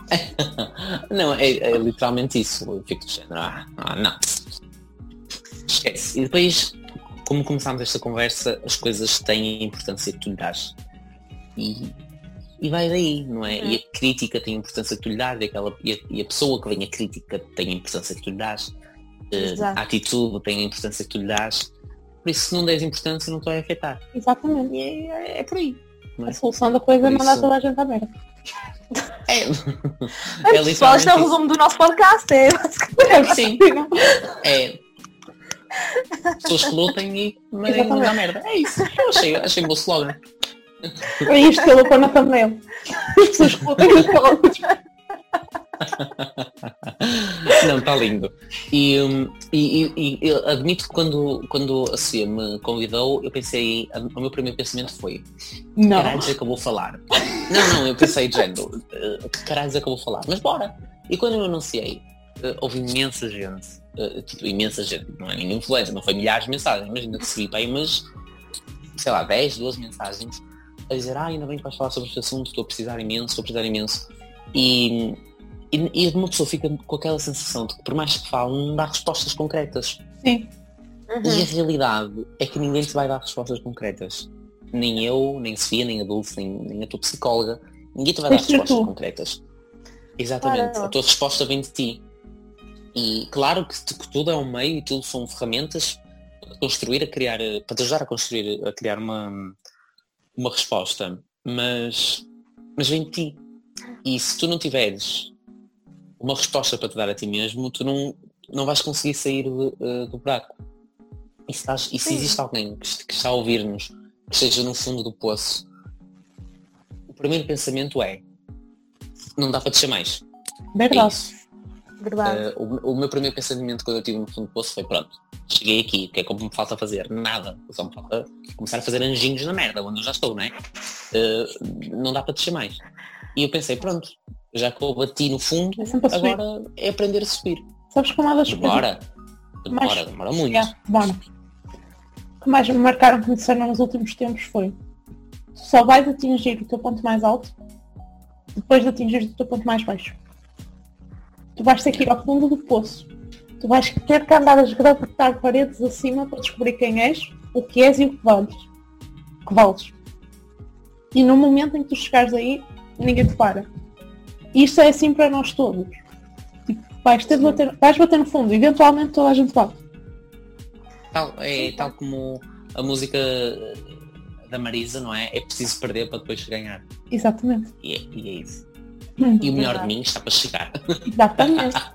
(laughs) Não, é, é literalmente isso. Eu fico do género, ah, ah, não. Esquece. E depois, como começámos esta conversa, as coisas têm a importância que tu lhe dás. E, e vai daí, não é? E a crítica tem a importância que tu lhe dás, e, aquela, e, a, e a pessoa que vem a crítica tem a importância que tu lhe dás. Eh, Exato. a atitude tem a importância que tu lhe dás. Por isso, se não des importância, não te vai afetar. Exatamente. E é, é- é por aí. é? A solução da coisa é mandar isso- toda a gente à merda. (laughs) É, É, é pessoal, isto é o resumo do nosso podcast. É, Sim. (laughs) É. Pessoas que lutem e mandem mandar merda. É isso. Eu achei, achei um bom slogan. É isto que ele pôr na thumbnail. As pessoas que lutam pela (laughs) Não, está lindo. E, hum, e, e- e admito que quando, quando a Sofia me convidou, eu pensei, o meu primeiro pensamento foi, Não. caralho é que eu vou falar? Não, não, eu pensei género, eh, que caralho é que eu vou falar? Mas bora! E quando eu anunciei, eh, houve imensa gente, eh, tipo, imensa gente, não é nenhum influencer, não foi milhares de mensagens, imagina que recebi para aí umas, sei lá, 10, 12 mensagens a dizer, ah, ainda bem que vais falar sobre este assunto, estou a precisar imenso, estou a precisar imenso. E, e, e uma pessoa fica com aquela sensação de que por mais que fale, não dá respostas concretas. Sim. E Uhum. a realidade é que ninguém te vai dar respostas concretas. Nem eu, nem Sofia, nem a Dulce, nem, nem a tua psicóloga. Ninguém te vai dar respostas tu. concretas. Exatamente. Claro. A tua resposta vem de ti. E claro que, que tudo é um meio e tudo são ferramentas para construir, a criar, para te ajudar a construir, a criar uma, uma resposta. Mas, mas vem de ti. E se tu não tiveres uma resposta para te dar a ti mesmo, tu não, não vais conseguir sair de- eh, do buraco. E se, estás- e se existe alguém que, que está a ouvir-nos, que esteja no fundo do poço, o primeiro pensamento é não dá para descer mais. É Verdade. isso. Verdade. Eh, o, o meu primeiro pensamento quando eu estive no fundo do poço foi pronto, cheguei aqui, o que é que me falta fazer? Nada. Só me falta começar a fazer anjinhos na merda, onde eu já estou, não é? Eh, não dá para descer mais. E eu pensei, pronto, já que eu bati no fundo, É agora é aprender a subir. Sabes que uma das coisas Demora. Mas- Demora, demora muito. Yeah, bora. que mais me marcaram que me disseram nos últimos tempos foi tu só vais atingir o teu ponto mais alto depois de atingir o teu ponto mais baixo. Tu vais ter que ir ao fundo do poço. Tu vais ter que andar a esgravetar paredes acima para descobrir quem és, o que és e o que vales. Que vales. E no momento em que tu chegares aí, ninguém te para. E isto é assim para nós todos. Tipo, vais, ter bater, vais bater no fundo, eventualmente toda a gente bate. Tal, é tal como a música da Marisa, não é? É preciso perder para depois ganhar. Exatamente. E é, e é isso. Hum, E o melhor Verdade. de mim está para chegar. Exatamente. (laughs)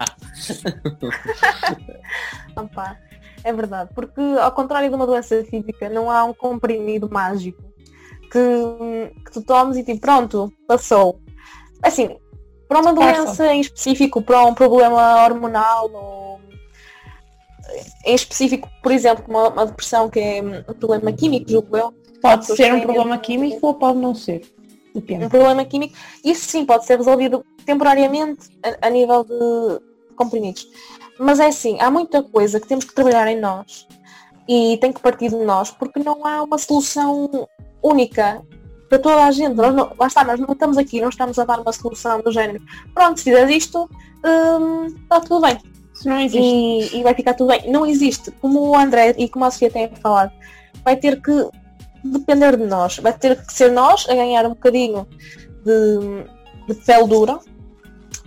Opa, é verdade, porque ao contrário de uma doença física, não há um comprimido mágico que, que tu tomes e tipo, pronto, passou. Assim, para uma Passa. doença em específico, para um problema hormonal ou em específico, por exemplo, uma, uma depressão que é um problema químico, julgo eu, Pode ser um problema químico ou pode não ser. Depende. um problema químico, isso sim pode ser resolvido temporariamente a, a nível de comprimidos. Mas é assim, há muita coisa que temos que trabalhar em nós e tem que partir de nós porque não há uma solução única para toda a gente. Nós não, lá está, nós não estamos aqui, não estamos a dar uma solução do género. Pronto, se fizeres isto, hum, está tudo bem Se não existe. e, e vai ficar tudo bem. Não existe. Como o André e como a Sofia têm falado, vai ter que depender de nós. Vai ter que ser nós a ganhar um bocadinho de, de pele dura.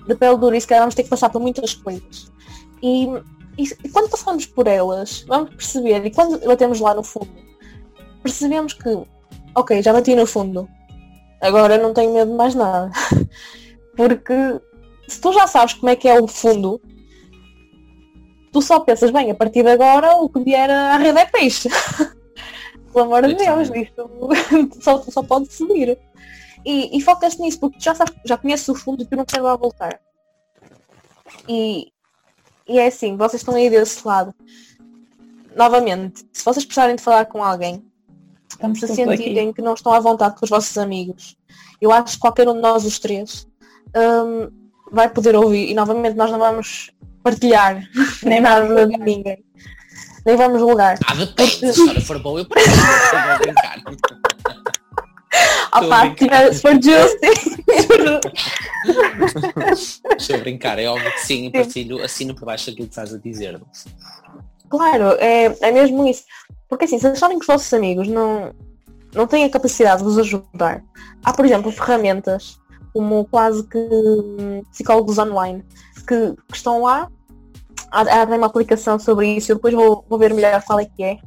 De pele dura e se calhar vamos ter que passar por muitas coisas. E, e, e quando passamos por elas, vamos perceber, e quando batemos lá no fundo, percebemos que, ok, já bati no fundo, agora não tenho medo de mais nada. (laughs) Porque se tu já sabes como é que é o fundo, tu só pensas, bem, a partir de agora o que vier à rede é peixe. (laughs) Pelo amor de Deus, isto (laughs) só, só pode subir. E, e focas nisso, porque tu já, sabes, já conheces o fundo e tu não queres lá voltar. E, e é assim, vocês estão aí desse lado. Novamente, se vocês precisarem de falar com alguém, Estamos se sentirem aqui. que não estão à vontade com os vossos amigos, eu acho que qualquer um de nós, os três, hum, vai poder ouvir. E novamente nós não vamos partilhar (laughs) nem nada de ninguém. Nem vamos julgar. Ah, depende. Se for boa, eu partilho. A brincar. Estou a pá, brincar. tiver- se for justo. Estou a brincar. É óbvio que sim, eu partilho, assino por baixo aquilo que estás a dizer. Claro, é, é mesmo isso. Porque assim, se acharem que os vossos amigos não, não têm a capacidade de vos ajudar, há, por exemplo, ferramentas como quase que psicólogos online que, que estão lá. Há, há uma aplicação sobre isso, eu depois vou, vou ver melhor qual é que é.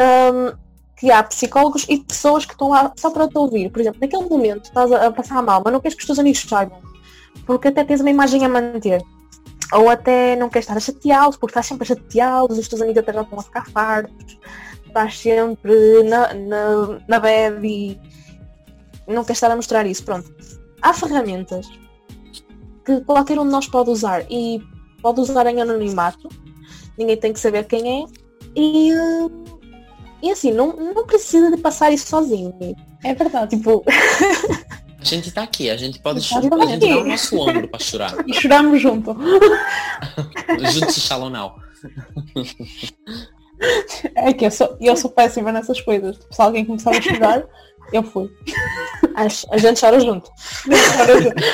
Hum, que há psicólogos e pessoas que estão lá só para te ouvir. Por exemplo, naquele momento estás a, passar mal, mas não queres que os teus amigos saibam. Porque até tens uma imagem a manter. Ou até não queres estar a chateá-los, porque estás sempre a chateá-los, os teus amigos até já estão a ficar fartos, estás sempre na, na, na bad e não queres estar a mostrar isso. Pronto. Há ferramentas que qualquer um de nós pode usar e pode usar em anonimato, ninguém tem que saber quem é, e, e assim, não, não precisa de passar isso sozinho. É verdade. Tipo, A gente está aqui, a gente pode chorar. A gente dá o nosso ombro para chorar. (laughs) E choramos junto. (laughs) Juntos Now. É que eu sou, eu sou péssima nessas coisas. Tipo, se alguém começar a chorar, eu fui. a, a gente chora junto.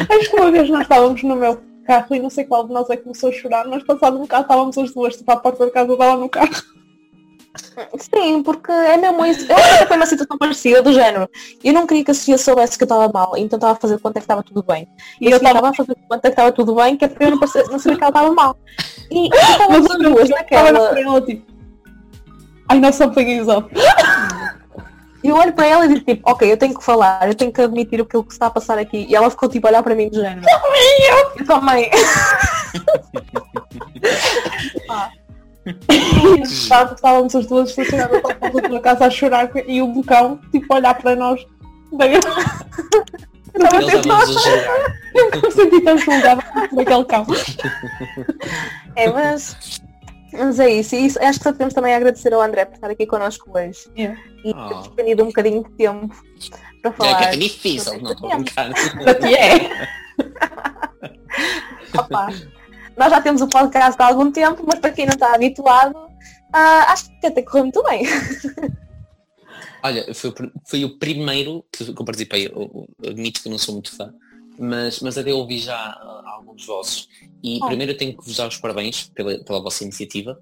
Acho que uma vez nós estávamos no meu carro e não sei qual de nós é que começou a chorar, mas passado um bocado estávamos as duas, tipo, à porta da casa dela no carro. Sim, porque é mesmo isso. Eu acho que foi uma situação parecida do género. Eu não queria que a Sofia soubesse que eu estava mal, então estava a fazer conta que estava tudo bem. E eu estava a fazer conta que estava tudo bem, que é para eu não, parecer- não saber que ela estava mal. E e estávamos as duas Estava na naquela. tipo. I know something is up. E eu olho para ela e digo tipo, ok, eu tenho que falar, eu tenho que admitir aquilo que está a passar aqui. E ela ficou tipo a olhar para mim do género. Eu também. (laughs) Ah. Estava- Estávamos as duas estacionadas à porta da casa a chorar e o bocão, tipo, a olhar para nós. Daí eu estava a (laughs) eu me senti tão julgada por aquele cão. É, mas, mas é isso. E isso, acho que só temos também a agradecer ao André por estar aqui connosco hoje. Yeah. E Oh. ter despendido um bocadinho de tempo para falar. que é difícil, não estou a brincar. Para ti é. (laughs) Opa, nós já temos o podcast há algum tempo, mas para quem não está habituado, ah, acho que até correu muito bem. (laughs) Olha, foi, foi o primeiro que, eu participei. Eu, eu admito que não sou muito fã, mas, mas até ouvi já uh, alguns vossos. E Oh. primeiro eu tenho que vos dar os parabéns pela, pela vossa iniciativa,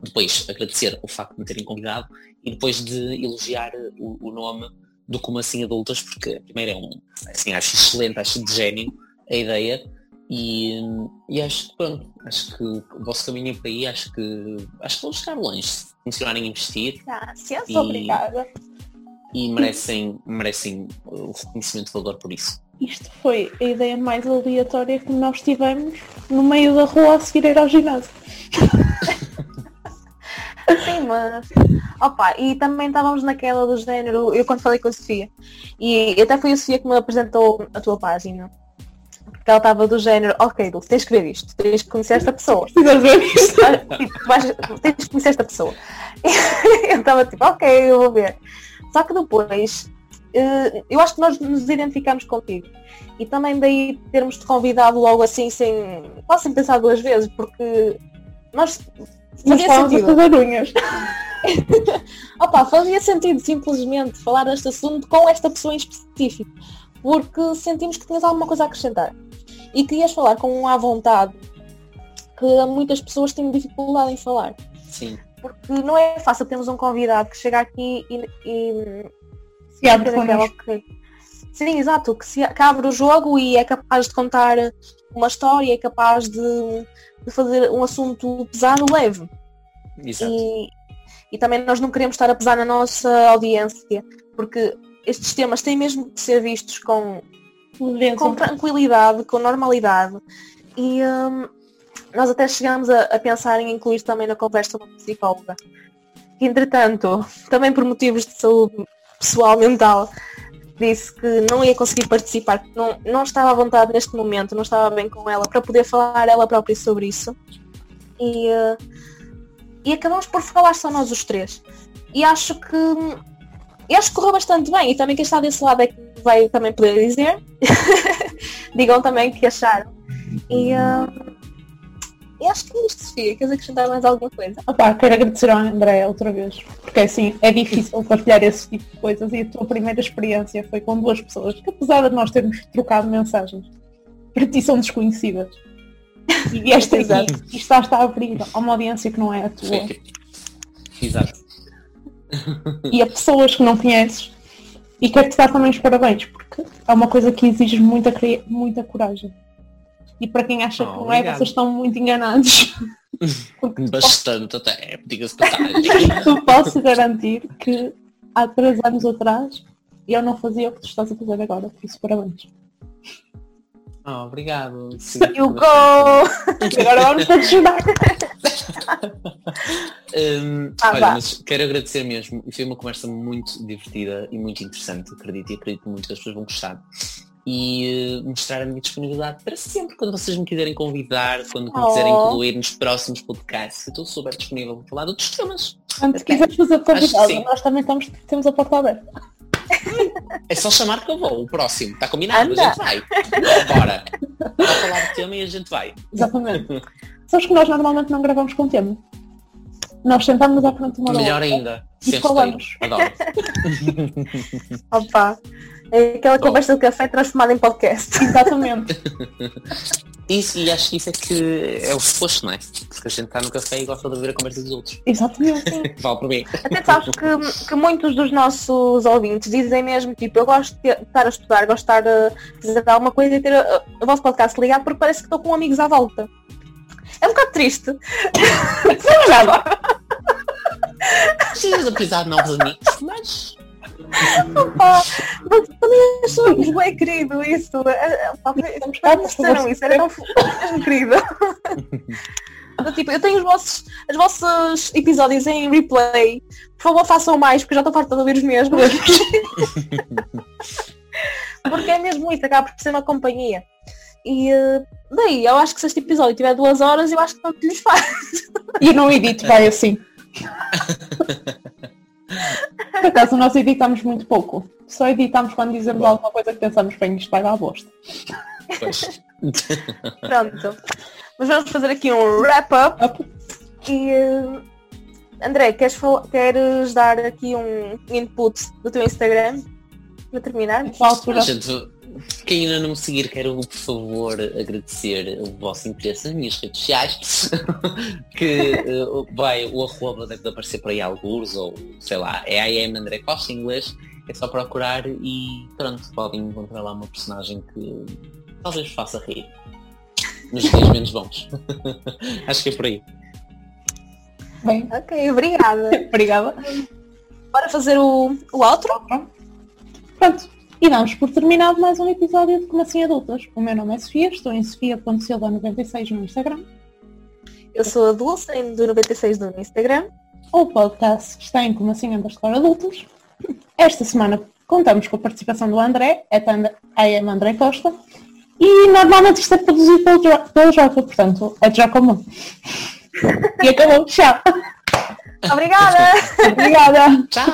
depois agradecer o facto de me terem convidado e depois de elogiar uh, o, o nome do Como Assim Adultas, porque primeiro é um, assim, acho excelente, acho de gênio a ideia e, e acho que pronto, acho que o vosso caminho por aí, acho que acho que vão chegar longe se continuarem a investir Graças. E- Obrigada. e merecem, merecem o reconhecimento de valor por isso. Isto foi a ideia mais aleatória que nós tivemos no meio da rua a seguir ir ao ginásio. (laughs) Sim, mas. Opa, e também estávamos naquela do género, eu quando falei com a Sofia, e até foi a Sofia que me apresentou a tua página. Porque ela estava do género, ok, Dulce, tens que ver isto, tens que conhecer esta pessoa. Precisas ver isto? Tipo, vais- tens que conhecer esta pessoa. (laughs) eu estava tipo, ok, eu vou ver. Só que depois, eh, eu acho que nós nos identificamos contigo. E também daí termos-te convidado logo assim, sem, quase sem pensar duas vezes, porque nós fazia sentido. fazer unhas. (laughs) Opa, fazia sentido simplesmente falar deste assunto com esta pessoa em específico, porque sentimos que tinhas alguma coisa a acrescentar e querias falar com um à vontade que muitas pessoas têm dificuldade em falar. Sim. Porque não é fácil termos um convidado que chega aqui e, e Se abre aquela que- Sim, exato, que, se, que abre o jogo e é capaz de contar uma história, é capaz de, de fazer um assunto pesado leve. Exato. E, e também nós não queremos estar a pesar na nossa audiência, porque estes temas têm mesmo que ser vistos com, com tranquilidade, com normalidade. E hum, nós até chegamos a, a pensar em incluir também na conversa uma psicóloga. Entretanto, também por motivos de saúde pessoal mental, disse que não ia conseguir participar, que não, não estava à vontade neste momento, não estava bem com ela, para poder falar ela própria sobre isso. E, eh, e acabamos por falar só nós os três. E acho que e acho que correu bastante bem. E também quem está desse lado é que vai também poder dizer. (laughs) Digam também o que acharam. E, e acho que é isto, Sofia. Queres acrescentar mais alguma coisa? Opá, quero agradecer ao André outra vez, porque assim, é difícil partilhar esse tipo de coisas e a tua primeira experiência foi com duas pessoas que apesar de nós termos trocado mensagens, para ti são desconhecidas. E esta (laughs) aqui, e estás a abrir a uma audiência que não é a tua Exato. (laughs) e a pessoas que não conheces e quero-te dar também os parabéns, porque é uma coisa que exige muita, muita coragem. E para quem acha Oh, que não é, obrigado. vocês estão muito enganados. (laughs) Bastante até, diga-se eu (laughs) posso garantir que há três anos atrás eu não fazia o que tu estás a fazer agora, por isso parabéns. Oh, obrigado. Sim, You go! (laughs) Agora vamos todos chorar. Hum, Ah, olha, mas quero agradecer mesmo. E foi uma conversa muito divertida e muito interessante, acredito, e acredito que muitas pessoas vão gostar. E eh, mostrar a minha disponibilidade para sempre, quando vocês me quiserem convidar, quando me Oh. quiserem incluir nos próximos podcasts, eu estou super disponível para falar de outros temas. Quando quiseres fazer convidado, nós também estamos, temos a porta aberta. É só chamar que eu vou, o próximo. Está combinado? Anda. A gente vai. Bora. Vou falar do tema e a gente vai. Exatamente. Sabes que nós normalmente não gravamos com tema. Nós sentamos à frente uma Melhor ainda. E falamos. Adoro. (laughs) Opa! É aquela Bom. conversa de café transformada em podcast. (laughs) Exatamente. (laughs) Isso, e acho que isso é que é o suposto, não é? Porque a gente está no café e gosta de ouvir a conversa dos outros. Exatamente. (laughs) Fala por mim. Até sabes que, que muitos dos nossos ouvintes dizem mesmo, tipo, eu gosto de estar a estudar, gosto de estar a fazer alguma coisa e ter uh, o vosso podcast ligado porque parece que estou com amigos à volta. É um bocado triste. Não é nada. Precisas de precisar de novos amigos, mas Pá, mas também achamos bem querido isso. É, é, pá, Estamos para disseram isso, era tão mesmo querido. Eu, Tipo, eu tenho os vossos, os vossos episódios em replay. Por favor, façam mais, porque já estou farta de ouvir os mesmos. (laughs) porque é mesmo isso, acaba por ser uma companhia. E eh, daí, eu acho que se este episódio tiver duas horas, eu acho que não lhes faz. E não edito, vai assim. (laughs) Por acaso nós editamos muito pouco. Só editamos quando dizemos Bom. alguma coisa que pensamos, bem, isto vai dar a bosta. pois. (laughs) Pronto. Mas vamos fazer aqui um wrap-up. Up. E eh, André, queres, queres dar aqui um input do teu Instagram? Para terminar? Nessa altura, A gente quem ainda não me seguir, quero por favor agradecer o vosso interesse nas minhas redes sociais, (laughs) que uh, vai, o arroba deve aparecer por aí alguns, ou sei lá, é I am André Costa em inglês, é só procurar e pronto, podem encontrar lá uma personagem que talvez vos faça rir. Nos dias menos bons. (laughs) Acho que é por aí. Bem, Ok, obrigada. (laughs) obrigada. Bora fazer o, o outro? Pronto. E damos por terminado mais um episódio de Como Assim Adultas. O meu nome é Sofia, estou em sofia.silva96 no Instagram. Eu sou a Dulce, do 96 no Instagram. O podcast está em Como Assim Underscore Adultos. Esta semana contamos com a participação do André, é I am André Costa. E normalmente isto é produzido pelo, Jo- pelo Joca, portanto, é já comum. E acabou. Tchau. Obrigada! Obrigada. Tchau!